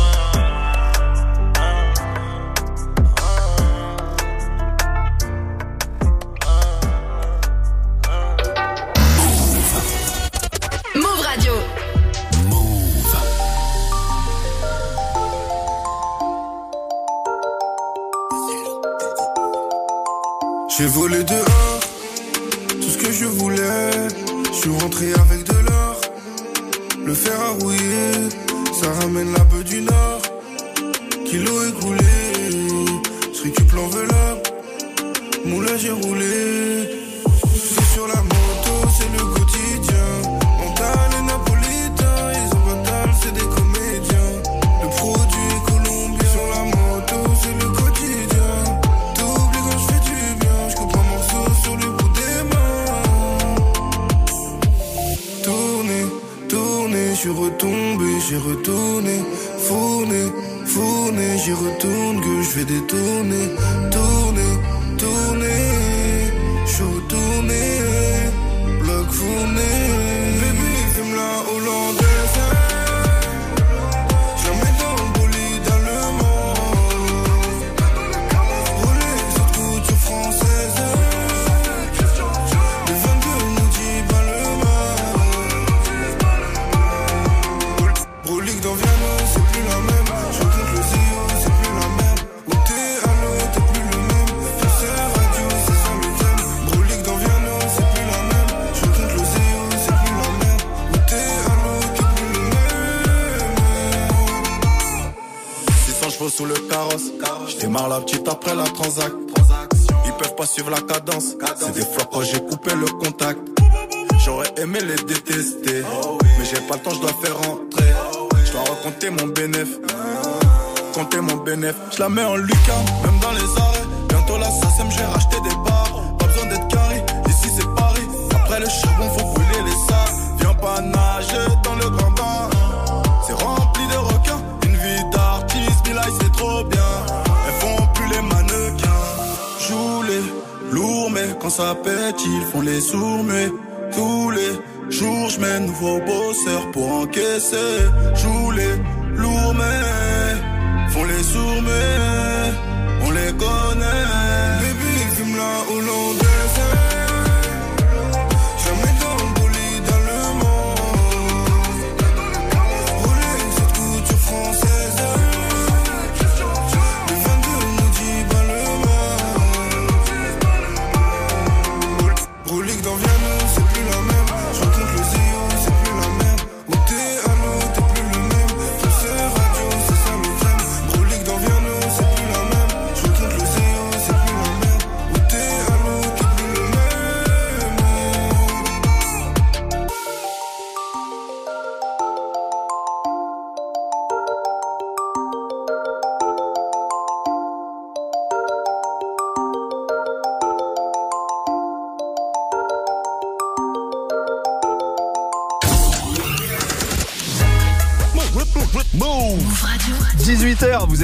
J'ai volé dehors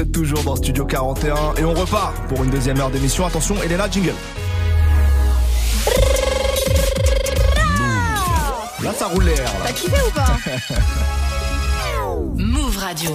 êtes toujours dans Studio 41 et on repart pour une deuxième heure d'émission. Attention, Elena, jingle. Là, ça roule l'air. là. T'as kiffé ou pas? Move Radio.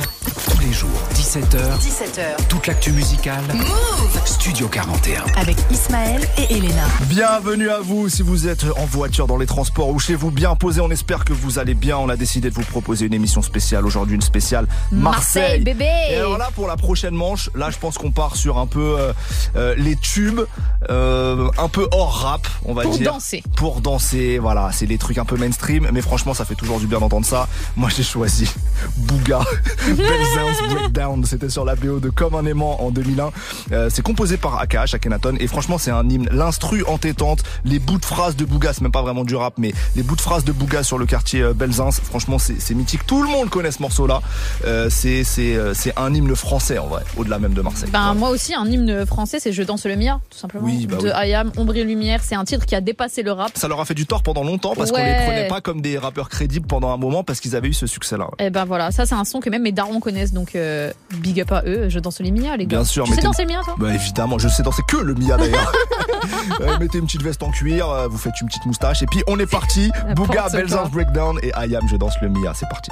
Tous les jours, 17h, 17h. toute l'actu musicale. Move Studio 41. Avec Ismaël et Elena. Bienvenue à vous si vous êtes en voiture, dans les transports ou chez vous, bien posé. On espère que vous allez bien. On a décidé de vous proposer une émission spéciale aujourd'hui, une spéciale Marseille. Marseille, bébé. Et alors là, pour la prochaine manche, là, je pense qu'on part sur un peu euh, euh, les tubes, euh, un peu hors rap, on va Pour dire. danser. Pour danser, voilà. C'est les trucs un peu mainstream, mais franchement, ça fait toujours du bien d'entendre ça. Moi, j'ai choisi Bouga, Belzins Breakdown. C'était sur la BO de Comme un aimant en 2001. Euh, c'est composé par AKH, Akhenaton, et franchement, c'est un hymne. L'instru entêtante, les bouts de phrases de Bouga, c'est même pas vraiment du rap, mais les bouts de phrases de Bouga sur le quartier euh, Belzins, franchement, c'est c'est mythique. Tout le monde connaît ce morceau-là. Euh, c'est c'est euh, c'est un hymne français en vrai, au-delà même de Marseille. Ben, moi aussi, un hymne français, c'est Je danse le mien, tout simplement. Oui, bah de oui. Ayam, Ombre et Lumière. C'est un titre qui a dépassé le rap. Ça leur a fait du tort pendant longtemps parce qu'on les prenait pas comme des rappeurs crédibles pendant un moment parce qu'ils avaient eu ce succès-là. Et ben voilà, ça c'est un son que même mes darons connaissent, donc euh, big up à eux. Je danse les Mia, les gars. Bien sûr, Tu sais danser le Mia, toi? Bah évidemment, je sais danser que le Mia d'ailleurs. Euh, mettez une petite veste en cuir, euh, vous faites une petite moustache et puis on est parti. Bouga, quoi. Breakdown et Ayam, je danse le Mia. C'est parti.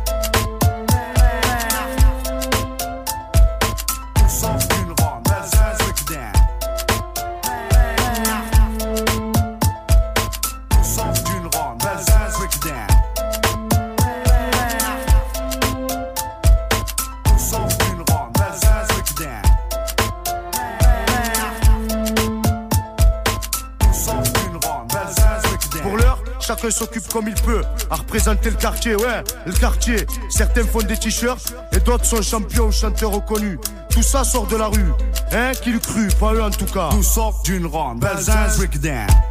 Comme il peut à représenter le quartier, ouais, le quartier. Certains font des t-shirts et d'autres sont champions ou chanteurs reconnus. Tout ça sort de la rue, hein, qui le cru, pas eux en tout cas. Tout sort d'une ronde, Belzins Breakdown. Tout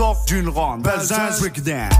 Sort d'une ronde, Belzins Breakdown.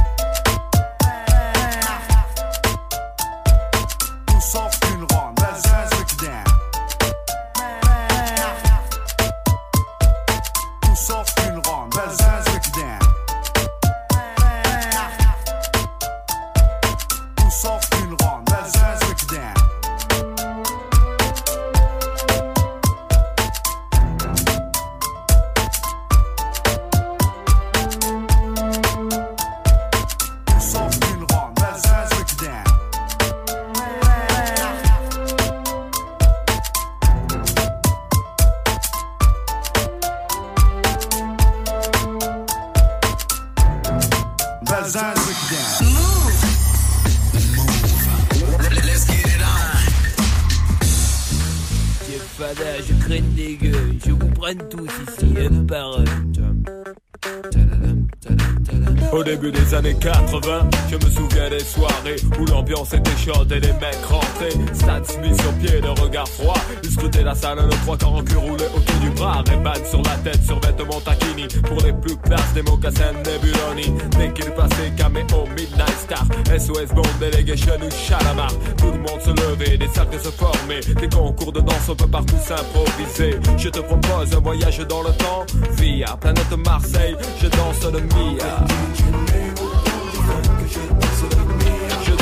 Mecs. Stan Smith sur pied, le regard froid. Ils la salle, le trois quarts en cul roulé autour du bras. Ray-Ban sur la tête, sur vêtements taquini. Pour les plus classes, des mocassins Nebuloni. Dès qu'il passait, caméo, Midnight Star. SOS Bond, Delegation ou Chalamar. Tout le monde se levait, des cercles se formaient. Des concours de danse, on peut partout s'improviser. Je te propose un voyage dans le temps. Via planète Marseille, je danse le Mia.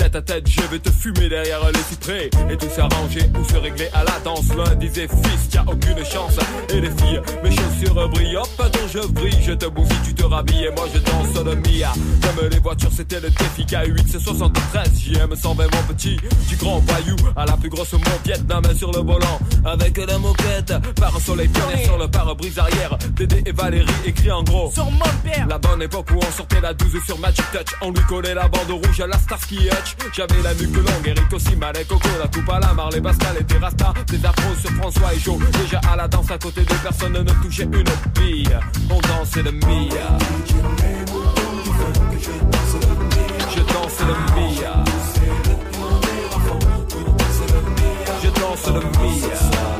Tête à tête, je vais te fumer derrière les cyprès. Et tout s'arranger ou se régler à la danse. L'un disait fils, t'as aucune chance. Et les filles, mes chaussures brillent. Hop, attends, je brille, je te bousille, tu te rhabilles. Et moi je danse le Mia. Comme les voitures, c'était le défi K8, c'est 73. JM 120, mon petit. Du grand voyou à la plus grosse. La main sur le volant. Avec la moquette. Par un soleil pionnier sur le pare-brise arrière. Dédé et Valérie écrit en gros. Sur mon père La bonne époque où on sortait la 12 sur Magic Touch. On lui collait la bande rouge à la Starsky Hutch. J'avais la nuque longue, Eric aussi, Malek, Coco, la coupe à la Marley, Pascal et Terrasta. Des afros sur François et Joe. Déjà à la danse à côté de personne ne touchait une bille. On dansait le Mia. Je danse le Mia. Je danse le Mia.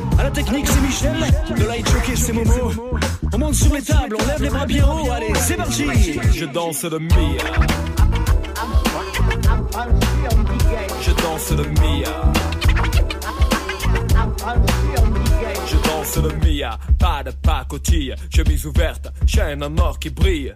La technique, c'est Michel. Le light jockey, c'est Momo. On monte sur les tables, on lève les bras bien haut. Allez, c'est parti. Je danse le Mia. Je danse le Mia. Je danse le Mia, pas de pacotille, chemise ouverte, chaîne en or qui brille.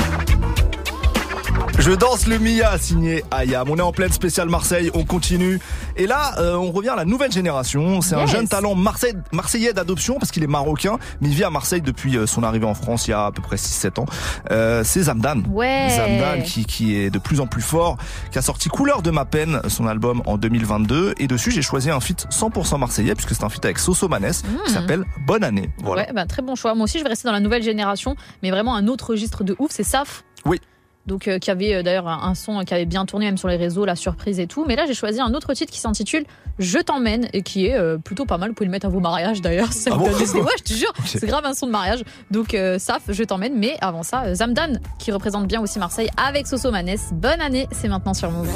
Je danse le Mia, signé Ayam. On est en pleine spéciale Marseille, on continue. Et là, euh, on revient à la nouvelle génération. C'est un jeune talent Marseille, marseillais d'adoption parce qu'il est marocain, mais il vit à Marseille depuis euh, son arrivée en France il y a à peu près 6-7 ans. Euh, c'est Zamdan. Ouais. Zamdan qui, qui est de plus en plus fort, qui a sorti Couleur de ma peine, son album en 2022. Et dessus, j'ai choisi un feat 100% marseillais puisque c'est un feat avec Soso Manes qui Mhm. s'appelle Bonne année. Voilà. Ouais, bah, très bon choix. Moi aussi, je vais rester dans la nouvelle génération, mais vraiment un autre registre de ouf, c'est Saf. Oui. Donc, euh, qui avait euh, d'ailleurs un, son qui avait bien tourné, même sur les réseaux, la surprise et tout. Mais là, j'ai choisi un autre titre qui s'intitule Je t'emmène et qui est euh, plutôt pas mal. Vous pouvez le mettre à vos mariages d'ailleurs. Ça Ah bon des. Ouais, je te jure, c'est grave un son de mariage. Donc, euh, Saf, Je t'emmène. Mais avant ça, euh, Zamdan, qui représente bien aussi Marseille avec Soso Manes. Bonne année, c'est maintenant sur Move.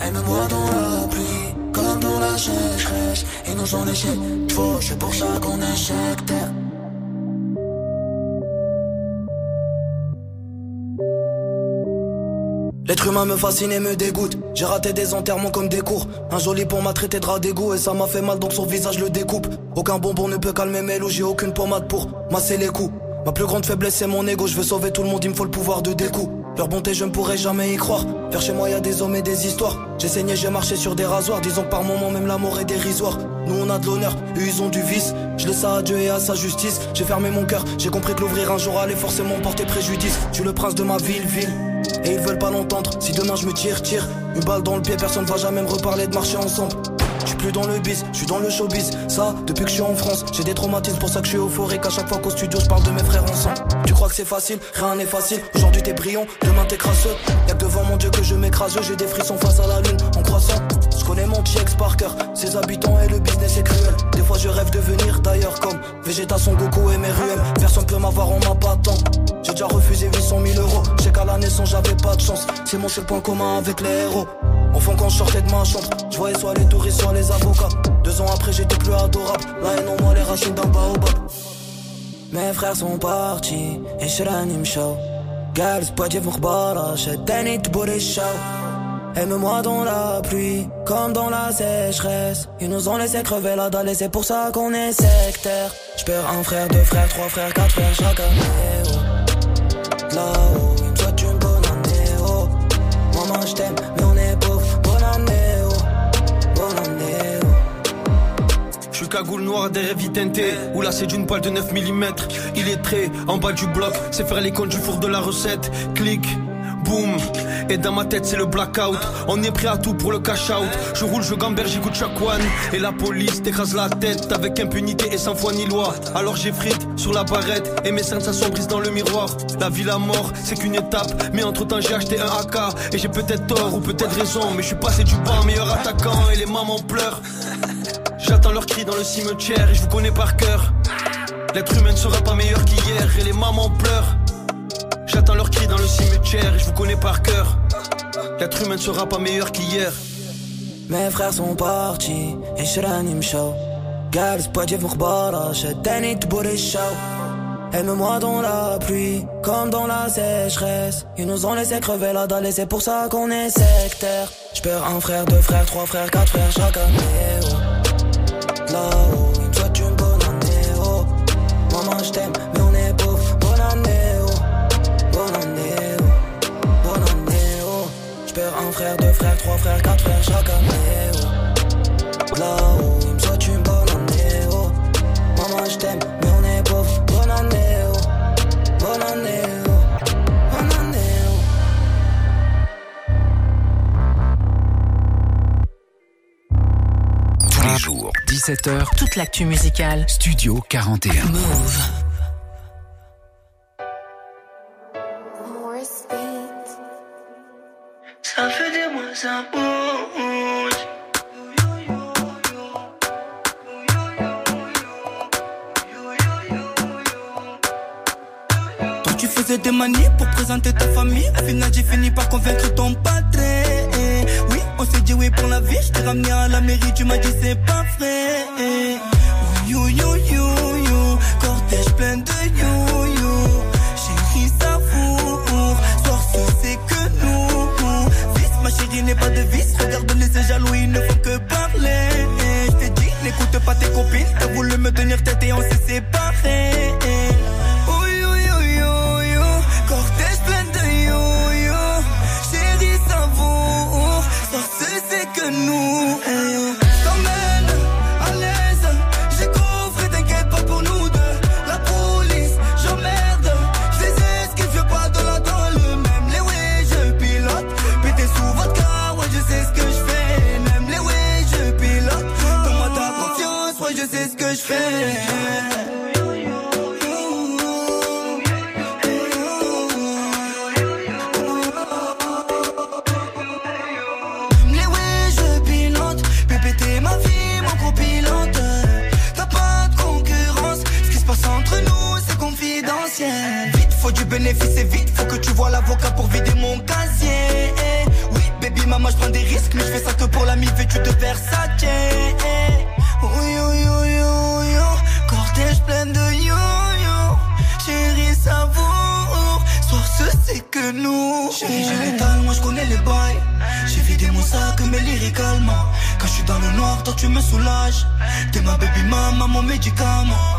Aime-moi dans la pluie, comme dans la sécheresse. Ils nous ont laissé faux, c'est pour ça qu'on est. L'être humain me fascine et me dégoûte. J'ai raté des enterrements comme des cours. Un joli pont m'a traité de rat d'égout et ça m'a fait mal donc son visage le découpe. Aucun bonbon ne peut calmer mes loups, j'ai aucune pommade pour masser les coups. Ma plus grande faiblesse c'est mon ego, je veux sauver tout le monde, il me faut le pouvoir de découp. Leur bonté je ne pourrai jamais y croire. Vers chez moi y a des hommes et des histoires. J'ai saigné, j'ai marché sur des rasoirs. Disons que par moment même l'amour est dérisoire. Nous on a de l'honneur, eux ils ont du vice. Je laisse à Dieu et à sa justice. J'ai fermé mon cœur, j'ai compris que l'ouvrir un jour allait forcément porter préjudice. Je suis le prince de ma ville, ville. Et ils veulent pas l'entendre. Si demain je me tire, tire. Une balle dans le pied, personne va jamais me reparler de marcher ensemble. Je suis plus dans le biz, je suis dans le showbiz. Ça, depuis que je en France, j'ai des traumatismes pour ça que je suis euphorique. À chaque fois qu'au studio, je parle de mes frères ensemble. Tu crois que c'est facile, rien n'est facile. Aujourd'hui t'es brillant, demain t'es crasseux. Y'a que devant mon Dieu que je m'écrase. J'ai des frissons face à la lune en croissant. Je connais mon TX par cœur, ses habitants et le business est cruel. Des fois je rêve de venir d'ailleurs comme Vegeta, Son Goku et mes ruelles. Personne peut m'avoir en m'appâtant. J'ai déjà refusé 800 000 euros. Je sais qu'à la naissance j'avais pas de chance. C'est mon seul point commun avec les héros. Enfin quand je sortais de ma chambre, je voyais soit les touristes, soit les avocats. Deux ans après j'étais plus adorable. La haine en moi les racines d'un baobab. Mes frères sont partis et je l'anime show. Gals, vourbara, j'ai Danny de show. Aime-moi dans la pluie, comme dans la sécheresse. Ils nous ont laissé crever la dalle et c'est pour ça qu'on est sectaire. J'perds un frère, deux frères, trois frères, quatre frères chaque année. Oh. Là-haut, me une bonne année. Oh. Maman, je t'aime, cagoule noire derrière Vitente Où là c'est d'une balle de 9 mm Il est très en bas du bloc. C'est faire les comptes du four de la recette. Clic Boum. Et dans ma tête c'est le blackout. On est prêt à tout pour le cash out. Je roule, je gamberge, j'écoute chaque one. Et la police t'écrase la tête Avec impunité et sans foi ni loi. Alors j'ai frite sur la barrette Et mes sensations brisent dans le miroir. La vie, la mort, c'est qu'une étape. Mais entre temps j'ai acheté un AK Et j'ai peut-être tort ou peut-être raison. Mais je suis passé du bas, meilleur attaquant Et les mamans pleurent J'attends leurs cris dans le cimetière et je vous connais par cœur. L'être humain ne sera pas meilleur qu'hier et les mamans pleurent. J'attends leurs cris dans le cimetière et je vous connais par cœur. L'être humain ne sera pas meilleur qu'hier. Mes frères sont partis et je l'anime show. Gals, poitiers, j'ai Danny de show. Aime-moi dans la pluie, comme dans la sécheresse. Ils nous ont laissé crever la dalle et c'est pour ça qu'on est sectaire. J'perds un frère, deux frères, trois frères, quatre frères chaque année. Oh. T'aime, mais on est pauvre. Bonne année, oh. Bonne année, oh. Bonne année, oh. J'perds un frère, deux frères, trois frères, quatre frères chaque année. Oh. Là-haut, ils me souhaitent une bonne année. Oh. Maman, je t'aime, mais on est pauvre. Bonne année, oh. Bonne année, oh. Bonne année, oh. Tous les jours, 17h, Toute l'actu musicale. Studio 41. Move. Des manies pour présenter ta famille. Au final, j'ai fini par convaincre ton patron. Oui, on s'est dit oui pour la vie. Je t'ai ramené à la mairie, tu m'as dit c'est pas vrai. You, you, you, you. Cortège plein de you, you. Chérie, savoure. Soir, ce c'est que nous. Vice, ma chérie n'est pas de vice. Regarde-les, ces jaloux, ils ne font que parler. Je t'ai dit, n'écoute pas tes copines. T'as voulu me tenir tête et on s'est séparés. C'est bénéfice et vite. Faut que tu vois l'avocat pour vider mon casier. Oui, baby, maman, je prends des risques. Mais je fais ça que pour l'ami vêtu de Versace. Oui, oui, oui, oui. Cortège plein de yo-yo. Chérie, savoure. Soir, ce c'est que nous. Chérie, j'ai l'étal, moi je connais les bails. J'ai vidé mon sac, mais lyricalement. Quand je suis dans le noir, toi tu me soulages. T'es ma baby mama, mon médicament.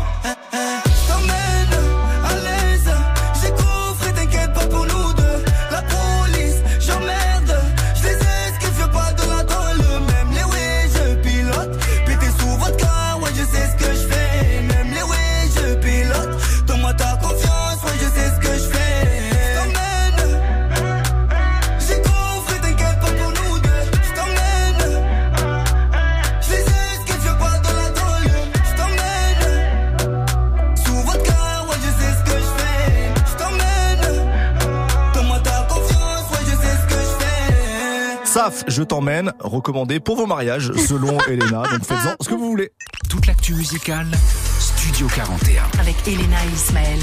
Je t'emmène, recommandé pour vos mariages, selon Elena. Donc faites-en ce que vous voulez. Toute l'actu musicale, Studio Studio 41. Avec Elena et Ismaël.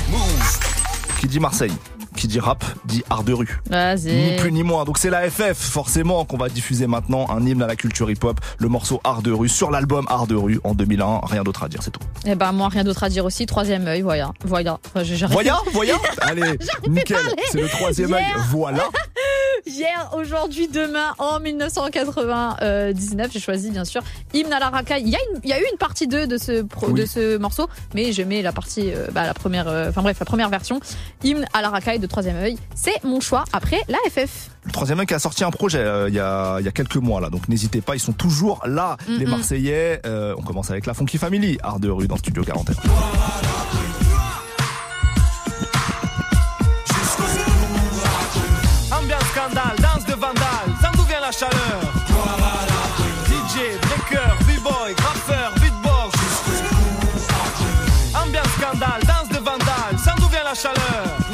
Qui dit Marseille qui dit rap dit art de rue. Vas-y. Ni plus ni moins. Donc c'est la FF forcément qu'on va diffuser maintenant un hymne à la culture hip-hop, le morceau Art de rue sur l'album Art de rue en 2001. Rien d'autre à dire, c'est tout. Eh ben moi rien d'autre à dire aussi. Troisième œil, voilà, voilà. Enfin, voya. Allez, nickel. C'est le troisième œil. Hier. Voilà. Hier, aujourd'hui, demain, en 1999, j'ai choisi bien sûr Hymne à la racaille. Il y a, une- il y a eu une partie 2 de ce, pro- Oui. de ce morceau, mais je mets la partie, euh, bah, la première, euh, enfin bref, la première version. Hymne à la racaille de Troisième œil. C'est mon choix après la FF. Le troisième œil qui a sorti un projet euh, il y, a, il y a quelques mois là, donc n'hésitez pas, ils sont toujours là, Mm, les mm. Marseillais. Euh, on commence avec la Funky Family, Art de rue dans Studio 41. Ambiance scandale, danse de vandale, ça d'où vient la chaleur DJ, breaker, b-boy, graffeur, beatbox Ambiance scandale, danse de vandale, ça d'où vient la chaleur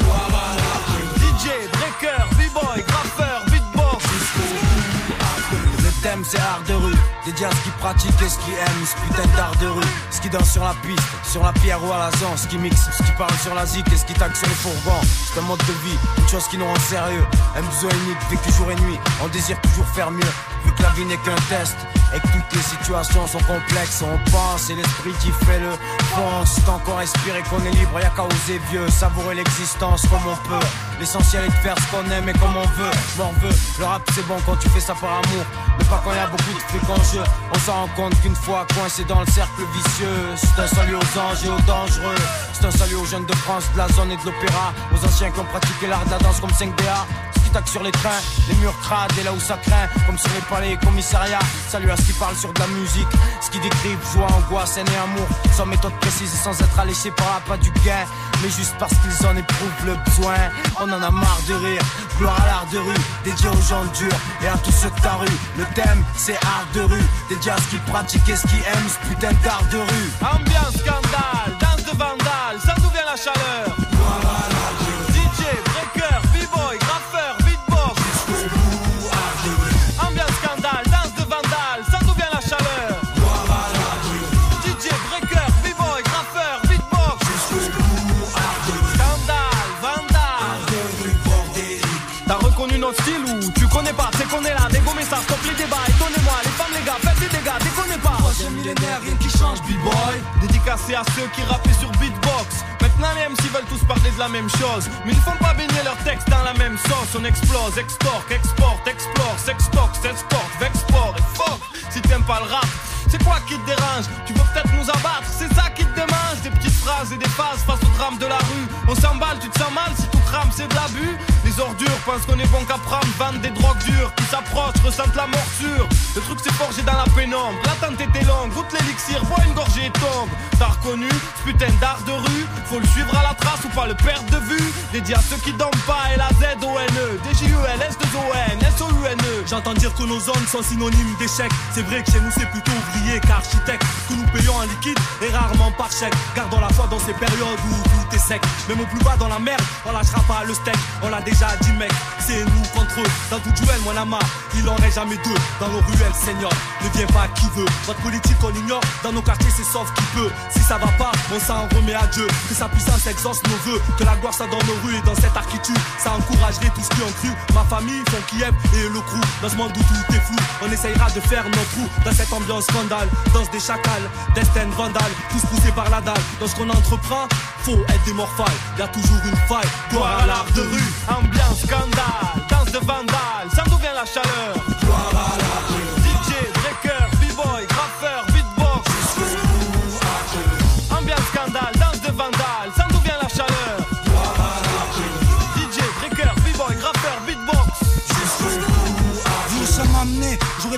Thème c'est art de rue, ce qui pratique et ce qui aime, ce putain d'art de rue. Ce qui danse sur la piste, sur la pierre ou à la zone, ce qui mixe, ce qui parle sur la zik et ce qui taxe sur les fourgons. C'est un mode de vie, une chose qui nous rend sérieux. Un besoin unique, vécu jour et nuit, on désire toujours faire mieux. Vu que la vie n'est qu'un test, et que toutes les situations sont complexes, on pense et l'esprit qui fait le pense. Tant qu'on respire et qu'on est libre, y'a qu'à oser vieux, savourer l'existence comme on peut. L'essentiel est de faire ce qu'on aime et comme on veut. M'en veut, le rap c'est bon quand tu fais ça par amour, mais pas quand y a beaucoup de fric en jeu. On s'en rend compte qu'une fois coincé dans le cercle vicieux, c'est un salut aux anges et aux dangereux. C'est un salut aux jeunes de France, de la zone et de l'opéra, aux anciens qui ont pratiqué l'art de la danse comme 5DA. Ce qui taque sur les trains, les murs crades et là où ça craint, comme sur les palais et commissariats. Salut à ce qui parle sur de la musique, ce qui décrit joie, angoisse, haine et amour, sans méthode précise et sans être alléché par la pas du gain, mais juste parce qu'ils en éprouvent le besoin. On en a marre de rire, gloire à l'art de rue, dédié aux gens durs et à tous ceux de ta rue. Le thème c'est art de rue, dédié à ce qu'ils pratiquent et ce qu'ils aiment, ce putain d'art de rue. Ambiance scandale, danse de vandale, ça d'où vient la chaleur millénaire, rien qui change, b-boy. Dédicacé à ceux qui rappaient sur beatbox. Maintenant les MC veulent tous parler de la même chose. Mais ils font pas baigner leurs textes dans la même sauce. On explose, extorque, exporte, explore, sextoque, s'exporte, vexport et Si t'aimes pas le rap c'est quoi qui te dérange? Tu veux peut-être nous abattre, c'est ça qui te démange Des petites phrases et des phases face au drame de la rue. On s'emballe, tu te sens mal si tout crame, c'est de l'abus. Les ordures pensent qu'on est bon qu'à prendre Vendent des drogues dures. Qui s'approchent, ressentent la morsure. Le truc c'est forgé dans la pénombre. L'attente était longue, goûte l'élixir, bois une gorgée et tombe. T'as reconnu ce putain d'art de rue. Faut le suivre à la trace ou pas le perdre de vue. Dédié à ceux qui dorment pas, L-A-Z-O-N-E D-J-U-L, S-2-O-N, S-O-U-N-E J'entends dire que nos zones sont synonymes d'échec. C'est vrai que chez nous c'est plutôt ouvrier qu'architecte. Que nous payons en liquide et rarement par chèque. Gardons la foi dans ces périodes où tout est sec. Même au plus bas dans la merde, on lâchera pas le steak. On l'a déjà dit mec, c'est nous contre eux. Dans tout duel, mon ama, il en reste jamais deux. Dans nos ruelles, Seigneur, ne viens pas qui veut. Votre politique on ignore, dans nos quartiers c'est sauf qui peut. Si ça va pas, on s'en remet à Dieu. Que sa puissance exauce nos voeux. Que la gloire soit dans nos rues et dans cette architecture. Ça encouragerait tous qui ont cru. Ma famille, font Kiev et le crew. Dans ce monde où tout est flou, on essayera de faire notre trou. Dans cette ambiance scandale, danse des chacals, destin vandale, tous poussés par la dalle. Dans ce qu'on entreprend, faut être des morphales. Y a toujours une faille, gloire à l'art de rue. Ambiance scandale, danse de vandale, ça d'où vient la chaleur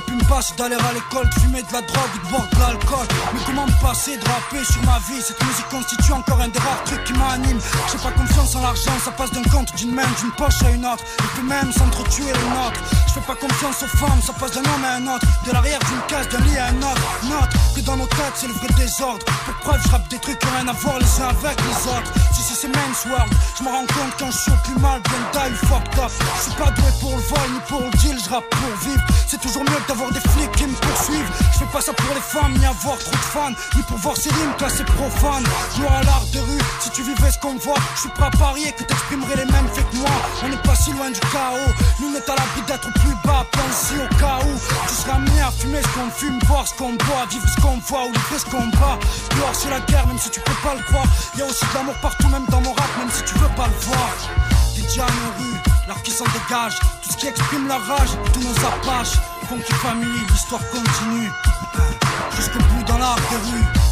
amené, j'aurais pu me passer d'aller à l'école, de fumer de la drogue ou de boire de l'alcool. Mais comment me passer de rapper sur ma vie? Cette musique constitue encore un des rares trucs qui m'anime. J'ai pas confiance en l'argent, ça passe d'un compte, d'une main, d'une poche à une autre. Et puis même s'entretuer les nôtres. Je fais pas confiance aux femmes, ça passe d'un homme à un autre. De l'arrière d'une case, d'un lit à un autre. Note que dans nos têtes, c'est le vrai désordre. Pour preuve, je rappe des trucs qui ont rien à voir les uns avec les autres. Si c'est men's world. Je me rends compte quand je au plus mal, bien die, fucked up. Je suis pas doué pour le vol ni pour le deal, je rappe pour vivre. C'est toujours mieux que d'avoir des flics qui me poursuivent. Je fais pas ça pour les femmes, ni avoir trop de fans, ni pour voir ces rimes classées profanes. Moi à l'art de rue, si tu vivais ce qu'on voit, je suis prêt à parier que t'exprimerais les mêmes faits que moi. On n'est pas si loin du chaos, nous on est à l'abri d'être plus bas, ici au cas où. Tu seras amené à fumer ce qu'on fume, boire ce qu'on boit, vivre ce qu'on voit ou livrer ce qu'on bat. Dehors c'est la guerre, même si tu peux pas le croire. Y a aussi de l'amour partout, même dans mon rap, même si tu veux pas le voir. Diamants rue, l'art qui s'en dégage, tout ce qui exprime la rage, tous nos apaches. Funky Family, l'histoire continue. Jusqu'au bout dans l'art de rue.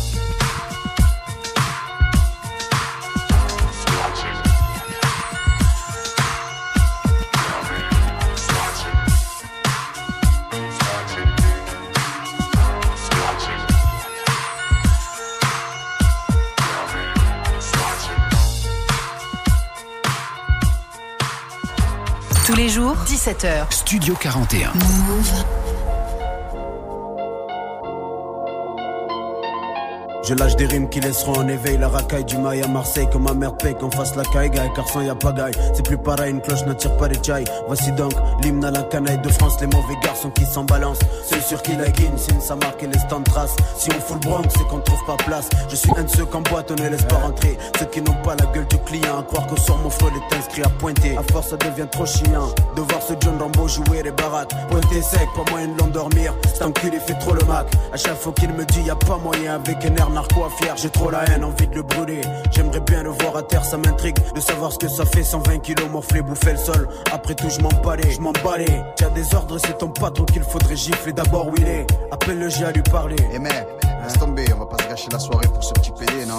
Tous les jours, 17h. Studio 41. Je lâche des rimes qui laisseront en éveil la racaille du mail à Marseille. Que ma mère paye qu'on fasse la caille car sans y a pas gaille C'est plus pareil, une cloche n'attire pas les chai Voici donc l'hymne à la canaille de France. Les mauvais garçons qui s'en balancent. Ceux sur qui la guine signe sa marque et les stands traces Si on fout le Bronx c'est qu'on trouve pas place. Je suis un de ceux qu'en boîte on ne laisse pas rentrer. Ceux qui n'ont pas la gueule du client À croire que sur mon flow est inscrit à pointer. À force ça devient trop chiant De voir ce John Rambo jouer les baraques. Pointer sec, pas moyen de l'endormir. Cet enculé fait trop le mac. À chaque fois qu'il me dit y a pas moyen avec un air narco à fier J'ai trop la haine, envie de le brûler. J'aimerais bien le voir à terre, ça m'intrigue De savoir ce que ça fait. 120 kilos morflé, bouffer le sol. Après tout je m'en balais, je m'en balais. Tiens des ordres, c'est ton patron qu'il faudrait gifler D'abord où il est, appelle le G à lui parler. Eh mec, laisse tomber, on va pas se gâcher la soirée pour ce petit PD, non?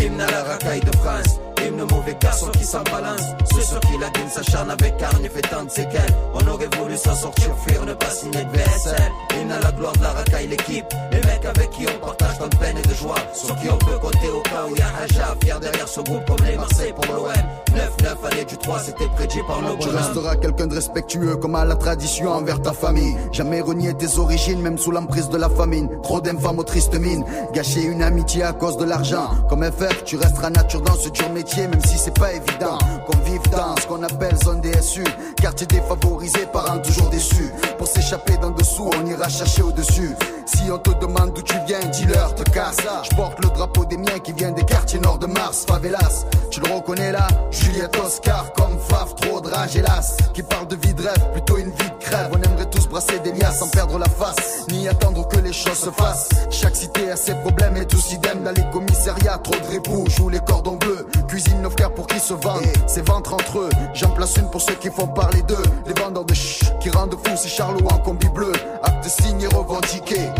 Hymne à la racaille de France, aux mauvais garçons qui s'en balancent. Ceux sur qui la guine s'acharne avec carne et fait tant de séquelles. On aurait voulu s'en sortir, fuir, ne pas signer de VSL. Hymne à la gloire de la racaille, l'équipe. Les mecs avec qui on partage tant de peine et de joie. Sur qui on peut compter au cas où y a Haja, fier derrière ce groupe comme les Marseille pour l'OM. 9-9 année du 3, c'était prédit par le Tu resteras quelqu'un de respectueux comme à la tradition envers ta famille. Jamais renier tes origines, même sous l'emprise de la famine. Trop d'infâmes aux tristes mines. Gâcher une amitié à cause de l'argent. Comme FF, tu resteras nature dans ce dur métier, même si c'est pas évident. Qu'on vive dans ce qu'on appelle zone DSU. Quartier défavorisé, parents toujours déçus. Pour s'échapper d'en dessous, on ira chercher au-dessus. Si on te demande d'où tu viens, dis-leur, te casse. Je porte le drapeau des miens qui vient des quartiers nord de Mars, favelas. Tu le reconnais là, Juliette Oscar, comme Faf, trop de rage hélas. Qui parle de vie de rêve, plutôt une vie de crève. On aimerait tous brasser des liasses sans perdre la face, ni attendre que les choses se fassent. Chaque cité a ses problèmes et tous idem dans les commissariats. Trop de répous, joue les cordons bleus. Cuisine nos frères pour qu'ils se vendent, c'est ventre entre eux. J'en place une pour ceux qui font parler d'eux. Les vendeurs de ch qui rendent fou, c'est Charlot en combi bleu. Acte signé revendiqué.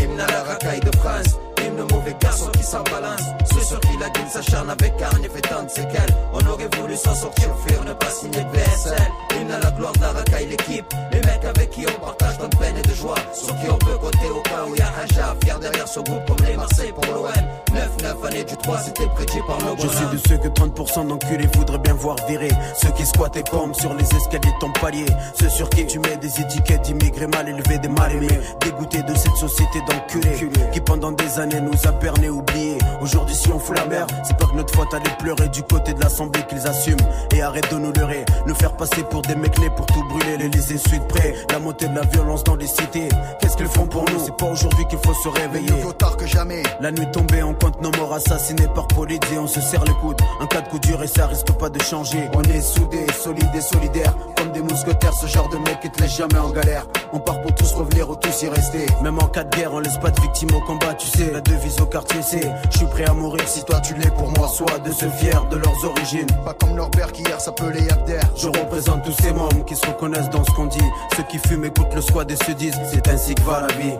Hymne à la racaille de France, hymne mauvais garçons qui s'en balancent. Ceux sur qui la guine s'acharne avec carne et fait tant de séquelles. On aurait voulu s'en sortir, fuir, ne pas signer de VSL. Hymne à la gloire de la racaille, l'équipe. Les mecs avec qui on partage tant de peine et de joie. Sur qui on peut compter au cas où y a Haja, fier derrière ce groupe comme les Marseille pour l'OM. 9-9 année du 3, c'était prédit par le Je suis de ceux que 30% d'enculés voudraient bien voir virer. Ceux qui squattent et pompent sur les escaliers de ton palier. Ceux sur qui tu mets des étiquettes d'immigrés mal élevés, des mal aimés. Dégoûtés de cette société d'enculés. Qui pendant des années nous a oubliés. Aujourd'hui, si on fout la merde, c'est pas que notre faute allait pleurer du côté de l'assemblée qu'ils assument. Et arrête de nous leurrer. Nous faire passer pour des mecs nés pour tout brûler. Les suite près. La montée de la violence dans les cités. Qu'est-ce qu'ils font pour nous? C'est pas aujourd'hui qu'il faut se réveiller. Mieux vaut tard que jamais. La nuit tombée, on compte nos morts assassinés par police et on se serre les coudes. Un cas de coup dur et ça risque pas de changer. On est soudés, solides et solidaires, comme des mousquetaires, ce genre de mec qui te laisse jamais en galère. On part pour tous revenir ou tous y rester. Même en cas de guerre, on laisse pas de victimes au combat, tu sais. La devise je suis prêt à mourir si toi tu l'es pour moi. Soit de se fier de leurs origines. Pas comme leur père qui hier s'appelait Abder. Je représente tous ces membres qui se reconnaissent dans ce qu'on dit. Ceux qui fument écoutent le squad et se disent c'est ainsi que va la vie.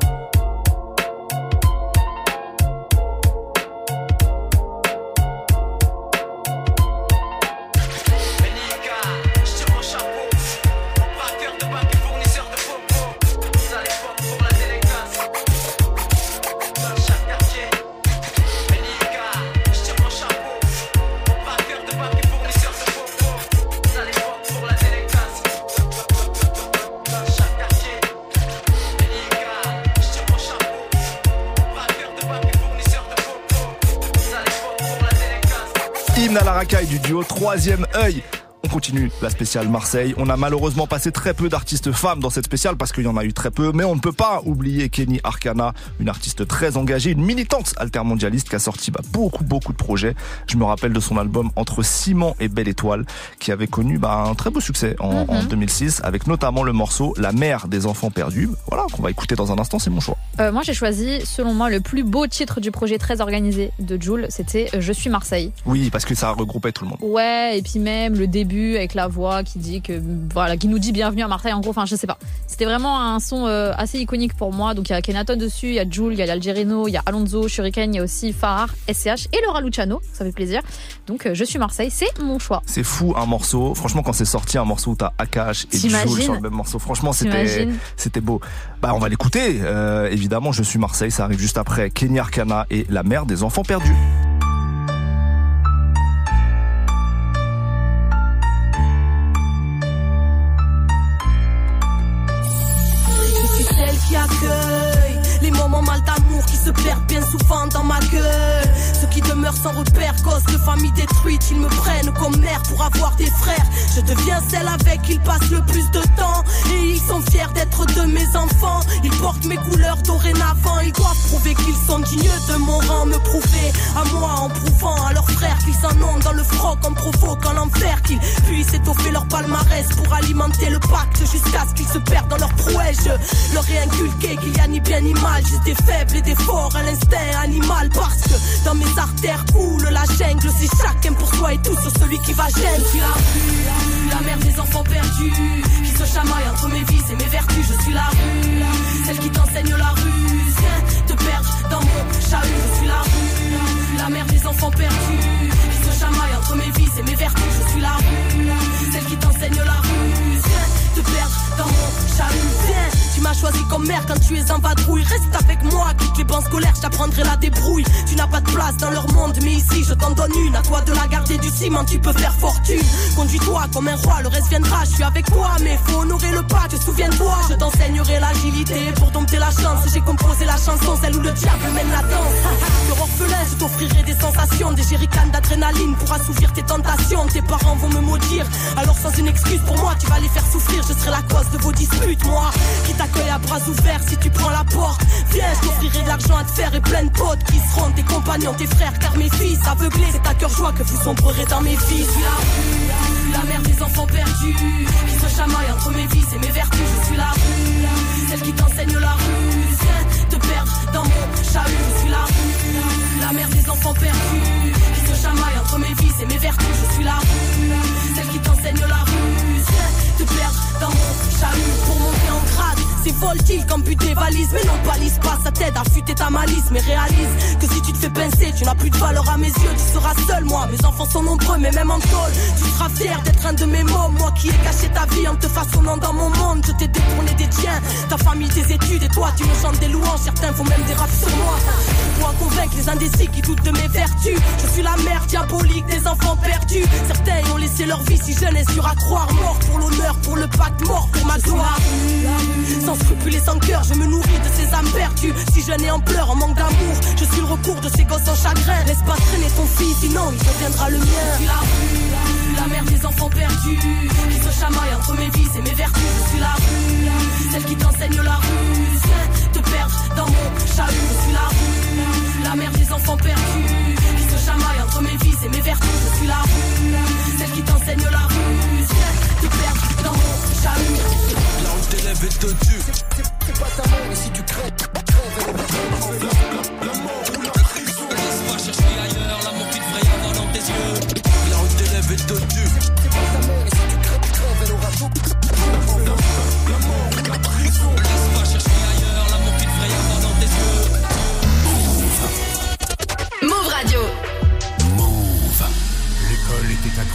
Troisième œil. On continue la spéciale Marseille. On a malheureusement passé très peu d'artistes femmes dans cette spéciale parce qu'il y en a eu très peu, mais on ne peut pas oublier Kenny Arcana, une artiste très engagée, une militante altermondialiste qui a sorti bah, beaucoup beaucoup de projets. Je me rappelle de son album Entre Ciment et Belle Étoile qui avait connu bah, un très beau succès en, en 2006 avec notamment le morceau La mère des enfants perdus. Voilà, qu'on va écouter dans un instant, c'est mon choix. Euh, moi, j'ai choisi, selon moi, le plus beau titre du projet très organisé de Jules. C'était euh, Je suis Marseille. Oui, parce que ça regroupait tout le monde. Ouais, et puis même le début avec la voix qui dit que voilà, qui nous dit bienvenue à Marseille. En gros, enfin, je sais pas. C'était vraiment un son euh, assez iconique pour moi. Donc il y a Kenaton dessus, il y a Jules, il y a l'Algerino, il y a Alonso, Shuriken, il y a aussi Farrar, SCH et Laura Luciano. Ça fait plaisir. Donc euh, je suis Marseille, c'est mon choix. C'est fou un morceau. Franchement, quand c'est sorti un morceau où t'as Akash et Jules sur le même morceau, franchement, c'était c'était beau. Bah, on va l'écouter. Euh, évidemment, je suis Marseille. Ça arrive juste après Kenny Arcana et la mère des enfants perdus. Qui se perdent bien souvent dans ma gueule. Ceux qui demeurent sans repère, cause de famille détruite, ils me prennent comme mère pour avoir des frères. Je deviens celle avec qui ils passent le plus de temps. Et ils sont fiers d'être de mes enfants. Ils portent mes couleurs dorénavant. Ils doivent prouver qu'ils sont dignes de mon rang. Me prouver à moi en prouvant à leurs frères qu'ils en ont dans le froc en provoquant l'enfer. Qu'ils puissent étoffer leur palmarès pour alimenter le pacte jusqu'à ce qu'ils se perdent dans leur prouesse. Je leur ai inculqué qu'il y a ni bien ni mal, juste des faibles et des forts à l'instinct animal. Parce que dans mes artères coule la jungle. C'est chacun pour soi et tout sur celui qui va gêner. Je suis la rue, la mère des enfants perdus. Qui se chamaille entre mes vices et mes vertus. Je suis la rue, celle qui t'enseigne la ruse. Te perdre dans mon chahut. Je suis la rue, la mère des enfants perdus. Qui se chamaille entre mes vices et mes vertus. M'as choisi comme mère quand tu es en vadrouille. Reste avec moi, quitte les bancs scolaires, je t'apprendrai la débrouille. Tu n'as pas de place dans leur monde, mais ici je t'en donne une. À toi de la garder du ciment, tu peux faire fortune. Conduis-toi comme un roi, le reste viendra. Je suis avec toi, mais faut honorer le pas. Te souviens-toi, je t'enseignerai l'agilité pour dompter la chance. J'ai composé la chanson, celle où le diable mène la danse. Cœur orphelin, je t'offrirai des sensations, des jerrycans d'adrénaline pour assouvir tes tentations. Tes parents vont me maudire, alors sans une excuse pour moi, tu vas les faire souffrir. Je serai la cause de vos disputes, moi t'accueille à bras ouverts si tu prends la porte. Viens, je t'offrirai de l'argent à te faire et plein de potes qui seront tes compagnons, tes frères, car mes fils aveuglés, c'est à cœur joie que vous sombrerez dans mes vies. Je suis la rue, la mère des enfants perdus, qui se chamaille entre mes vices et mes vertus. Je suis la rue, celle qui t'enseigne la rue. Viens te perdre dans mon chahut. Je suis la rue, la mère des enfants perdus, qui se chamaille entre mes vices et mes vertus. Voltile comme but des valises, mais non palise pas, ça t'aide à fuiter ta malice. Mais réalise que si tu te fais pincer, tu n'as plus de valeur à mes yeux, tu seras seul, moi. Mes enfants sont nombreux, mais même en tôle, tu seras fier d'être un de mes mômes. Moi qui ai caché ta vie en te façonnant dans mon monde, je t'ai détourné des tiens, ta famille, tes études, et toi tu me chantes des louanges, certains font même des raps sur moi. Pour convaincre les indécis de mes vertus, je suis la mère diabolique des enfants perdus. Certains ont laissé leur vie si jeune et sur à croire, mort pour l'honneur, pour le pacte, mort pour ma gloire. Sans scrupules et sans cœur, je me nourris de ces âmes perdues. Si jeune et en pleurs, en manque d'amour, je suis le recours de ces gosses en chagrin. Laisse pas traîner ton fils, sinon il deviendra le mien. Je suis la rue, la mère des enfants perdus, qui se chamaille entre mes vices et mes vertus. Je suis la rue, celle qui t'enseigne la. Viens te perdre dans mon chahut. Je suis la rue, la mère des enfants perdus, qui se chamaille entre mes vices et mes vertus. Je suis la rue, celle qui t'enseigne la rue. Viens te perdre dans mon chahut. Là où tes rêves est au-dessus. C'est pas ta mère, et si tu crèves, crèves,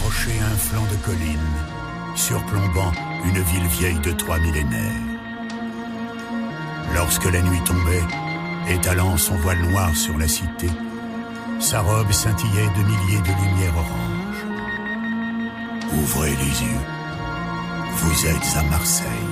un flanc de colline, surplombant une ville vieille de trois millénaires. Lorsque la nuit tombait, étalant son voile noir sur la cité, sa robe scintillait de milliers de lumières oranges. Ouvrez les yeux. Vous êtes à Marseille.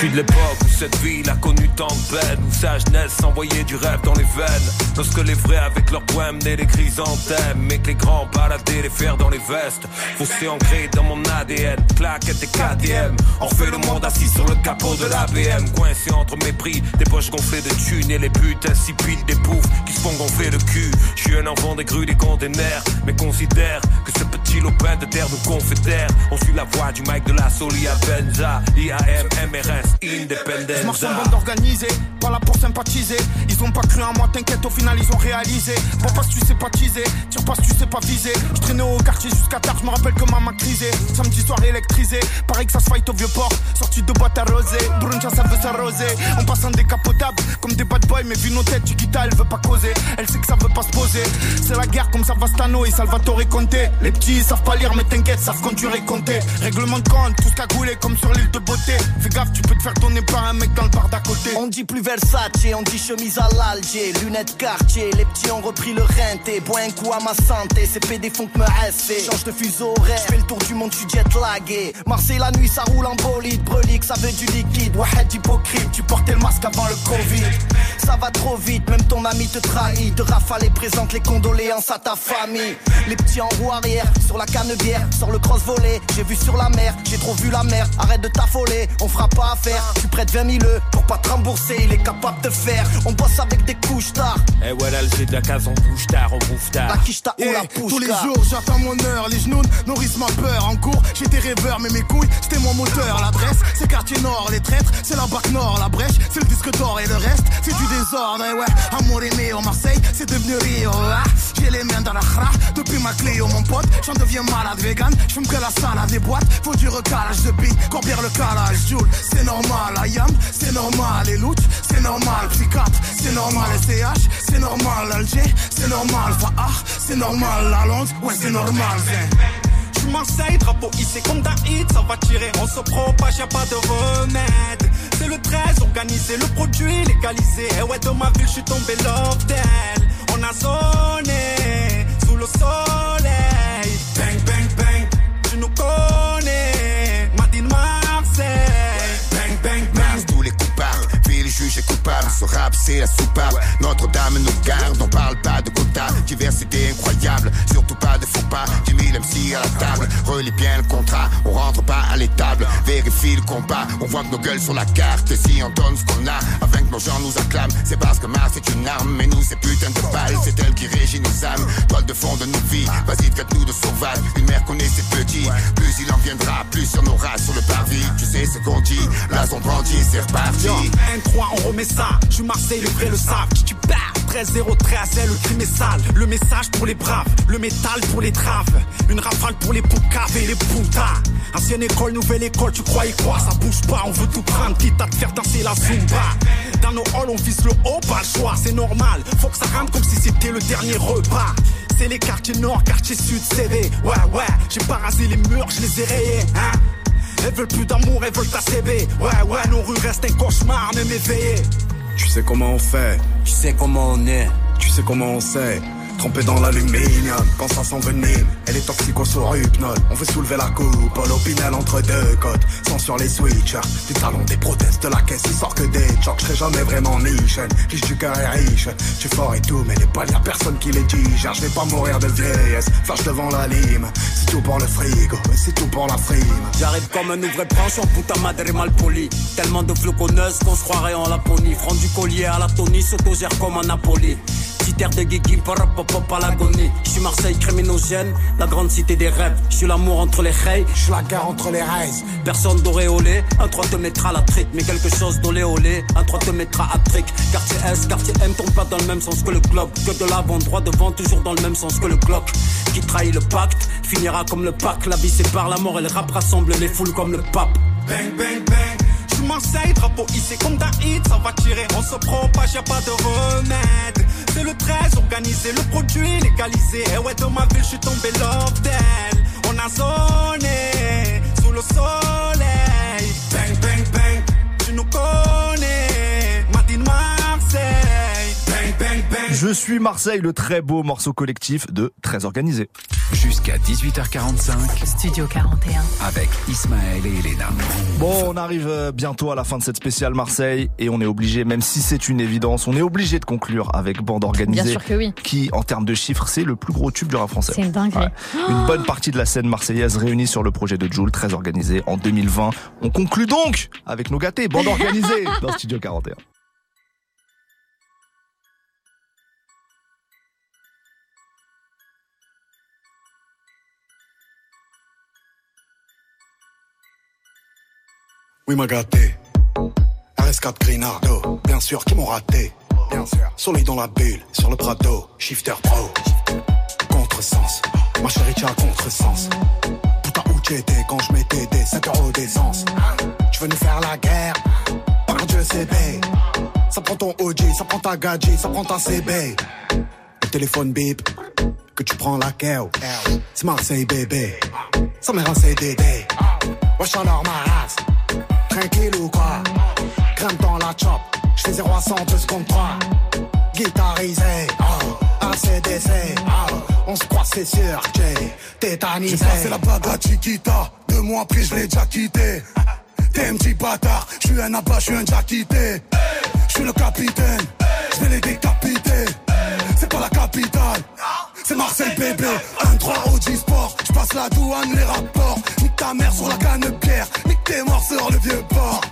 Suis de l'époque cette ville a connu tant de peine, où sa jeunesse s'envoyait du rêve dans les veines. Lorsque les vrais avec leurs poèmes menaient les chrysanthèmes, mais que les grands baladaient les fers dans les vestes. Fossé ancré dans mon ADN, claquette et KTM. On fait le monde assis sur le capot de la BM, coincé entre mépris, des poches gonflées de thunes et les buts insipides des poufs qui se font gonfler le cul. Je suis un enfant des grues des containers, mais considère que ce petit lopin de terre nous confédère. On suit la voix du mic de la Solia Benza, IAM, MRS, Je marche en bande organisée, pas là pour sympathiser. Ils ont pas cru en moi, t'inquiète, au final ils ont réalisé. Bon, pas si tu sais pas teaser, tire pas si tu sais pas viser. Je traînais au quartier jusqu'à tard, je me rappelle que maman crisé. Samedi soir électrisé, pareil que ça se fight au vieux port. Sorti de boîte arrosée, bruncha ça veut s'arroser. On passe en décapotable, comme des bad boys, mais vu nos têtes, Chiquita elle veut pas causer. Elle sait que ça veut pas se poser. C'est la guerre comme Savastano et Salvatore Conte. Les petits ils savent pas lire, mais t'inquiète, savent conduire et compter. Règlement de compte, tous cagoulés comme sur l'île de beauté. Fais gaffe, tu peux te faire donner par un On dit plus Versace, on dit chemise à l'Alger, lunettes quartier, les petits ont repris le renté, bois un coup à ma santé, ces PD font que me rester, change de fuseau horaire, fais le tour du monde, je suis jet lagué, Marseille la nuit ça roule en bolide, brelique, ça veut du liquide, Wahed hypocrite, tu portais le masque avant le Covid, ça va trop vite, même ton ami te trahit, de rafale et présente les condoléances à ta famille, les petits en roue arrière, sur la canne bière, sur le cross volet, j'ai vu sur la mer, j'ai trop vu la mer, arrête de t'affoler, on fera pas affaire, tu prêtes 20 000 euros pour pas te rembourser, il est capable de faire, on bosse avec des couches tard, Eh ouais, là, j'ai de la case, on bouge tard, on bouffe tard. la quiche ta ou Yeah, la tous les jours j'attends mon heure, les genoux nourrissent ma peur. En cours, j'étais rêveur, mais mes couilles, c'était mon moteur. L'adresse, c'est quartier nord, les traîtres, c'est la bac nord, la brèche, c'est le disque d'or et le reste, c'est du désordre. Et ouais, amour aimé au Marseille, c'est devenu Rio. ah. J'ai les mains dans la khra, depuis ma Clio, mon pote, j'en deviens malade vegan. J'fume que la salade, des boîtes, faut du recalage de billes, combien le calage, Joule, c'est normal. Ayam, c'est normal. Les loot, c'est normal. Psychiatre, c'est normal. SCH, c'est normal. Alger, c'est normal. Fahar, c'est normal. La Londres, ouais, c'est normal. Je Marseille, drapeau hissé comme Daïd, ça va tirer, on se propage, y'a pas de remède. C'est le 13, organisé, le produit légalisé. Et ouais, de ma ville, je suis tombé love d'elle. On a zoné, sous le soleil. Ville juge et coupable. Ce rap, c'est la soupape. Notre-Dame nous garde, on parle pas de quota. Diversité incroyable, surtout pas de faux pas. 10 000 MC à la table, relis bien le contrat. On rentre pas à l'étable, vérifie le combat. On voit que nos gueules sur la carte, et si on donne ce qu'on a, que nos gens nous acclament. C'est parce que Mars est une arme, mais nous, c'est putain de balles. C'est elle qui régit nos âmes, toile de fond de nos vies. Vas-y, traite-nous de sauvages. Une mère connaît ses petits, plus il en viendra, plus on aura sur le parvis. Tu sais ce qu'on dit, là, son bandit, c'est reparti. Yo, N3, on remet ça. Je suis Marseille, les vrais le savent. Tu perds? 13-0-13, le crime est sale. Le message pour les braves, le métal pour les traves. Une rafale pour les poucaves et les puntas. Ancienne école, nouvelle école, tu croyais quoi? Ça bouge pas, on veut tout prendre, quitte à te faire danser la zumba. Dans nos halls, on vise le haut, pas le choix, c'est normal. Faut que ça rentre comme si c'était le dernier repas. C'est les quartiers nord, quartier sud, CV. Ouais, ouais, j'ai pas rasé les murs, je les ai rayés, hein. Elles veulent plus d'amour, elles veulent ta CB. Ouais, ouais, nos rues restent un cauchemar, même éveillé. Tu sais comment on fait, tu sais comment on est, tu sais comment on sait. Trempé dans l'aluminium, quand ça s'envenime, elle est toxico sur hypnose. On veut soulever la coupe, l'opinel entre deux côtes, sans sur les switchers. Des talons, des prothèses de la caisse, il sort que des chocs. Je jamais vraiment niche, riche du cœur et riche. Tu fort et tout, mais les balles, y'a personne qui les digère. Je vais pas mourir de vieillesse, flash devant la lime. C'est tout pour le frigo, et c'est tout pour la frime. J'arrive comme un ouvre-branche en puta madre mal poli. Tellement de floconneuses qu'on se croirait en Laponie. Front du collier à la Tony, s'autogère comme un Napoli. Petit air de à l'agonie. Je suis Marseille criminogène, la grande cité des rêves. Je suis l'amour entre les rails, je suis la guerre entre les rails. Personne d'auréolé, un 3 te mettra la trique. Mais quelque chose d'olé olé, un 3 te mettra à trick. Quartier S, quartier M, tourne pas dans le même sens que le globe. Que de l'avant, droit devant, toujours dans le même sens que le Glock. Qui trahit le pacte, finira comme le pack. La vie sépare la mort et le rap rassemble les foules comme le pape. Bang, bang, bang. Suis Marseille, drapeau hissé comme Daïd, ça va tirer, on se propage, y'a pas de remède. C'est le 13, organisé, le produit légalisé. Et ouais, de ma ville, je suis tombé love d'elle. On a zoné, sous le soleil. Je suis Marseille, le très beau morceau collectif de Très Organisé. Jusqu'à 18h45. Studio 41. Avec Ismaël et Elena. Bon, on arrive euh, bientôt à la fin de cette spéciale Marseille et on est obligé, même si c'est une évidence, on est obligé de conclure avec Bande Organisée. Bien sûr que oui. Qui, en termes de chiffres, c'est le plus gros tube du rap français. C'est une dinguerie. Une bonne partie de la scène marseillaise réunie sur le projet de Joule, très organisé en 2020. On conclut donc avec nos gâtés, Bande Organisée, dans Studio 41. Oui, m'a gâté. RS4 Grinardo, bien sûr, qui m'ont raté. Bien sûr. Soleil dans la bulle, sur le Prado, shifter pro. Contresens, ma chérie, tu as contresens. Putain, où t'étais quand je mettais des 5 euros d'essence Tu veux nous faire la guerre Par Dieu, c'est B. Ça prend ton OG, ça prend ta gadget, ça prend ta CB. Le téléphone bip, que tu prends la KO. C'est Marseille, bébé. Ça mère un CDD. Wesh alors ma race. Tranquille ou quoi? Grimpe dans la chop. J'fais 0 à 100, 2 secondes 3. Guitarisé, oh. ACDC, oh. On se croit, c'est sûr, j'ai tétanisé. J'ai passé la bague à Chiquita. Deux mois après, je l'ai déjà quitté. T'es un petit bâtard. Je suis un abat, je suis un déjà quitté. Je suis le capitaine. Je vais les décapiter. C'est pas la capitale. C'est Marseille bébé, 1-3 OG Sport, je passe la douane, les rapports, nique ta mère sur la canne pierre, nique tes morts sur le vieux port.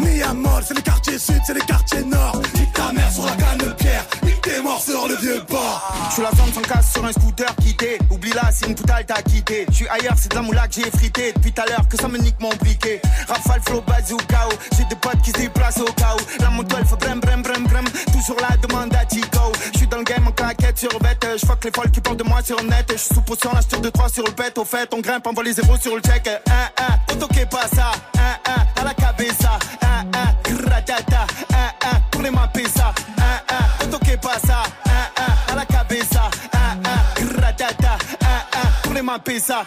Miamol, c'est les quartiers sud, c'est les quartiers nord, nique ta mère sur la canne pierre, nique T'es mort sur le vieux port. J'suis la zone sans casse sur un scooter quitté. Oublie là, c'est une poutale t'as quitté. J'suis ailleurs, c'est de la moula que j'ai frité. Depuis tout à l'heure que ça me nique mon briquet. Rafale, flow, bazooka. J'ai des potes qui se déplacent au chaos. La moto elle fait brem brem brem brem. Toujours la demande à Tico. J'suis dans le game en claquette sur bête. J'fuck les folles qui parlent de moi sur net. J'suis sous potion, la de 3 sur le bête. Au fait, on grimpe, on voit les zéros sur le check. 1 1 auto que passa. 1 1 à la cabeza. 1 1 gratata. 1 1 tournez ma pizza. 1 Les.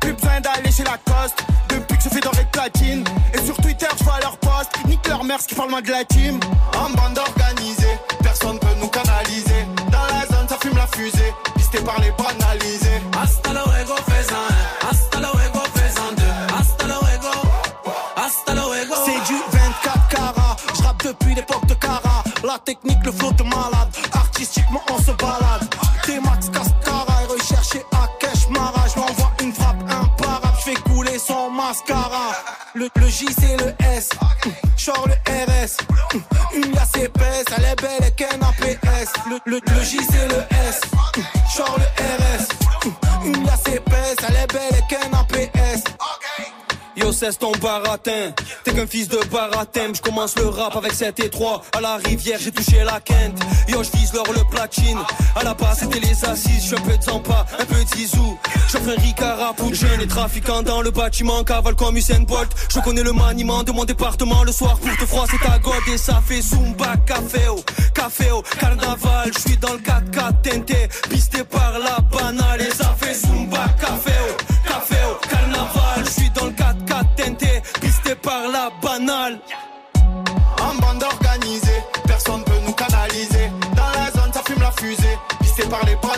Plus besoin d'aller chez la coste. Depuis que je fais doré de platine Et sur Twitter je vois leur post Nique leur mère ce qui parle moins de la team. En bande organisée Personne peut nous canaliser. Dans la zone ça fume la fusée. Pisté par les banalisés Hasta luego, faisan. Hasta luego, faisan deux. Hasta luego. Hasta luego. C'est du 24 carats. Je rappe depuis l'époque de Cara. La technique, le flow de malade. Artistiquement on se balade mascara. Le, le J c'est le S. Genre le RS Une liasse épaisse Elle est belle et qu'un APS Le, le, le J c'est le S. Genre le RS Une liasse épaisse Elle est belle et qu'un Yo, cesse ton baratin. T'es qu'un fils de baratin. Je commence le rap avec 7 et 3. À la rivière, j'ai touché la quinte. Yo, je vise l'or, le platine. À la base, c'était les assises. Je suis un peu de un peu de Zizou. J'offre un Ricard pour jeune et trafiquant dans le bâtiment. Cavale comme Usain Bolt. Je connais le maniement de mon département. Le soir, pour te froisser ta god et ça fait Zumba, café au, café au, carnaval. Je suis dans le 4x4 tenté, pisté par la banale. Fusée, pisté par les banalisés.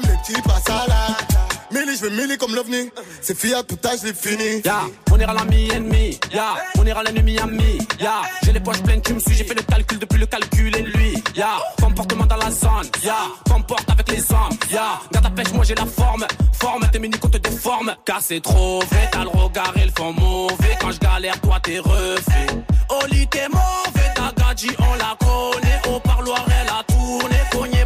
D'âme, les petits à je comme l'ovni. C'est Fiat, putain, je l'ai fini. Ya, on ira l'ami ennemi, ya, on ira l'ennemi ami, ya, j'ai les poches pleines, tu me suis, j'ai fait le calcul depuis le calcul et lui, ya, comportement dans la zone, ya, comporte avec les hommes, ya, garde ta pêche, moi j'ai la forme, forme, tes mini te déforme, car c'est trop vrai, t'as le regard et le fond mauvais, quand je galère, toi t'es refait, Oli t'es mauvais, ta gadji on la connaît, au parloir elle a tourné, cogné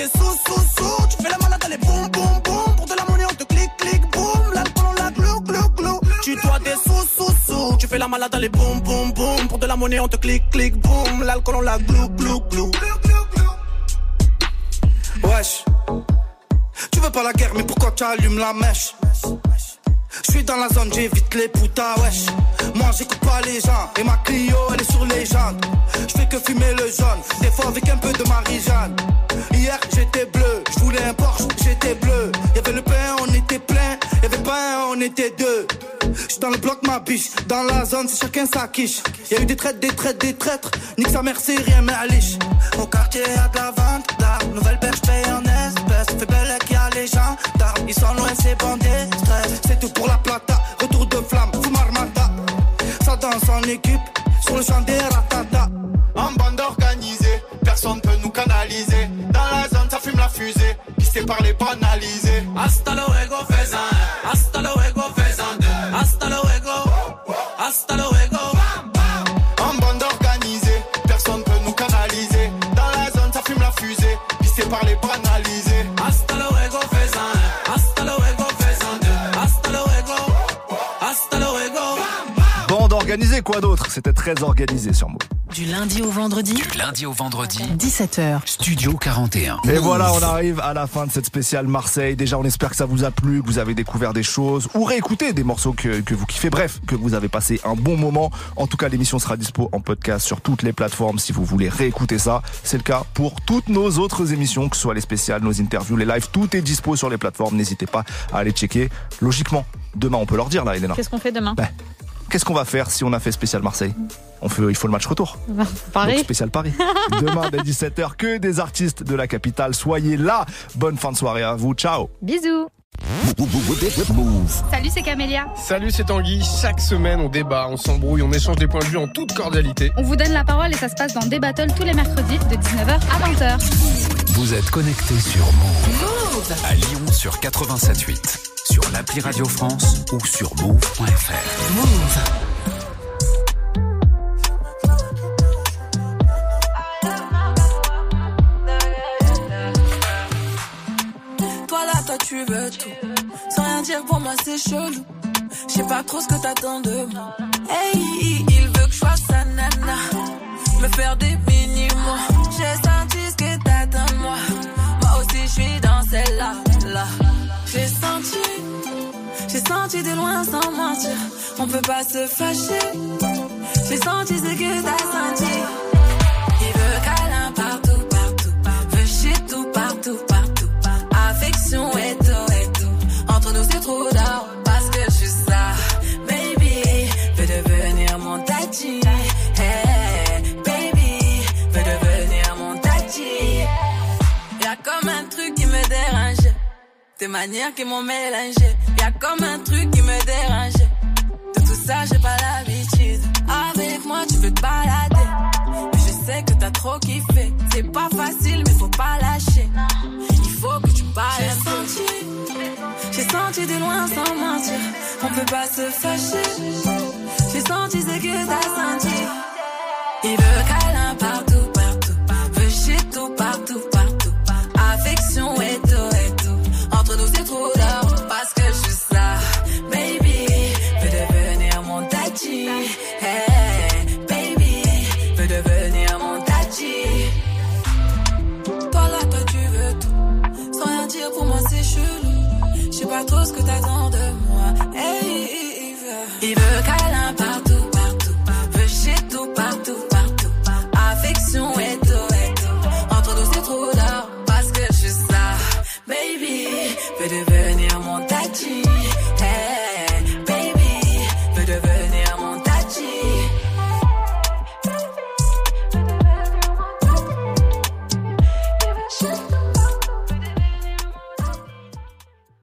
des sous, sous, sous, tu fais la malade, allez boum, boum, boum, pour de la monnaie on te clique, clique, boum, l'alcool on la glou, glou, glou, tu dois des sous, sous, sous, tu fais la malade, allez boum, boum, boum, pour de la monnaie on te clique, clique, boum, l'alcool on la glou, glou, glou. Wesh. Tu veux pas la guerre, mais pourquoi tu allumes la mèche? Je suis dans la zone, j'évite les putas, wesh. Moi j'écoute pas les gens, et ma Clio elle est sur les jantes. Je fais que fumer le jaune, des fois avec un peu de Marie-Jeanne. Hier j'étais bleu, je voulais un Porsche, j'étais bleu. Y'avait le pain, on était plein, y'avait pas un, on était deux. J'suis dans le bloc ma biche, dans la zone c'est chacun sa quiche. Y'a eu des traites, des traites, des traîtres, nique sa mère c'est rien mais à liche. Au quartier y'a de la vente d'armes, nouvelle perche paye en espèces. Fait belle qu'il y a les gens ils sont loin c'est bandé, stress. C'est tout pour la plata, retour de flamme, fume armata. Ça danse en équipe, sur le champ des ratata. En bande organisée, personne peut nous canaliser. Dans la zone, ça fume la fusée, qui sait parler banalisé. Hasta luego, faisan. Hasta luego, faisan. Hasta luego. Hasta luego. Bande organisée, quoi d'autre? C'était très organisé sur Move. Du lundi au vendredi. Du lundi au vendredi. 17h. Studio 41. Et voilà, on arrive à la fin de cette spéciale Marseille. Déjà, on espère que ça vous a plu, que vous avez découvert des choses ou réécouté des morceaux que, que vous kiffez. Bref, que vous avez passé un bon moment. En tout cas, l'émission sera dispo en podcast sur toutes les plateformes si vous voulez réécouter ça. C'est le cas pour toutes nos autres émissions, que ce soit les spéciales, nos interviews, les lives. Tout est dispo sur les plateformes. N'hésitez pas à aller checker. Logiquement, demain, on peut leur dire là, Elena. Qu'est-ce qu'on fait demain? Ben, Qu'est-ce qu'on va faire si on a fait spécial Marseille On fait, il faut le match retour. Paris. Donc spécial Paris. Demain dès 17h, que des artistes de la capitale. Soyez là. Bonne fin de soirée à vous. Ciao. Bisous. Salut, c'est Camélia. Salut, c'est Tanguy. Chaque semaine, on débat, on s'embrouille, on échange des points de vue en toute cordialité. On vous donne la parole et ça se passe dans des battles tous les mercredis de 19h à 20h. Vous êtes connectés sur Move. À Lyon sur 87.8. Sur l'appli Radio France ou sur move.fr. Move. Toi là, toi tu veux tout. Sans rien dire pour moi, c'est chelou. Je sais pas trop ce que t'attends de moi. Hey, il veut que je fasse sa nana. Me faire des mini-mois. Je suis dans celle-là. Là. J'ai senti. J'ai senti de loin sans mentir. On peut pas se fâcher. J'ai senti ce que t'as senti. Il veut câlin partout, partout. Veut chier tout, partout, Des manières qui m'ont mélangé. Y'a comme un truc qui me dérange. De tout ça, j'ai pas l'habitude. Avec moi, tu veux te balader. Mais je sais que t'as trop kiffé. C'est pas facile, mais faut pas lâcher. Il faut que tu parles. J'ai senti, j'ai senti de loin sans mentir. On peut pas se fâcher. J'ai senti ce que t'as senti. Il veut câlin partout. Trop ce que t'attends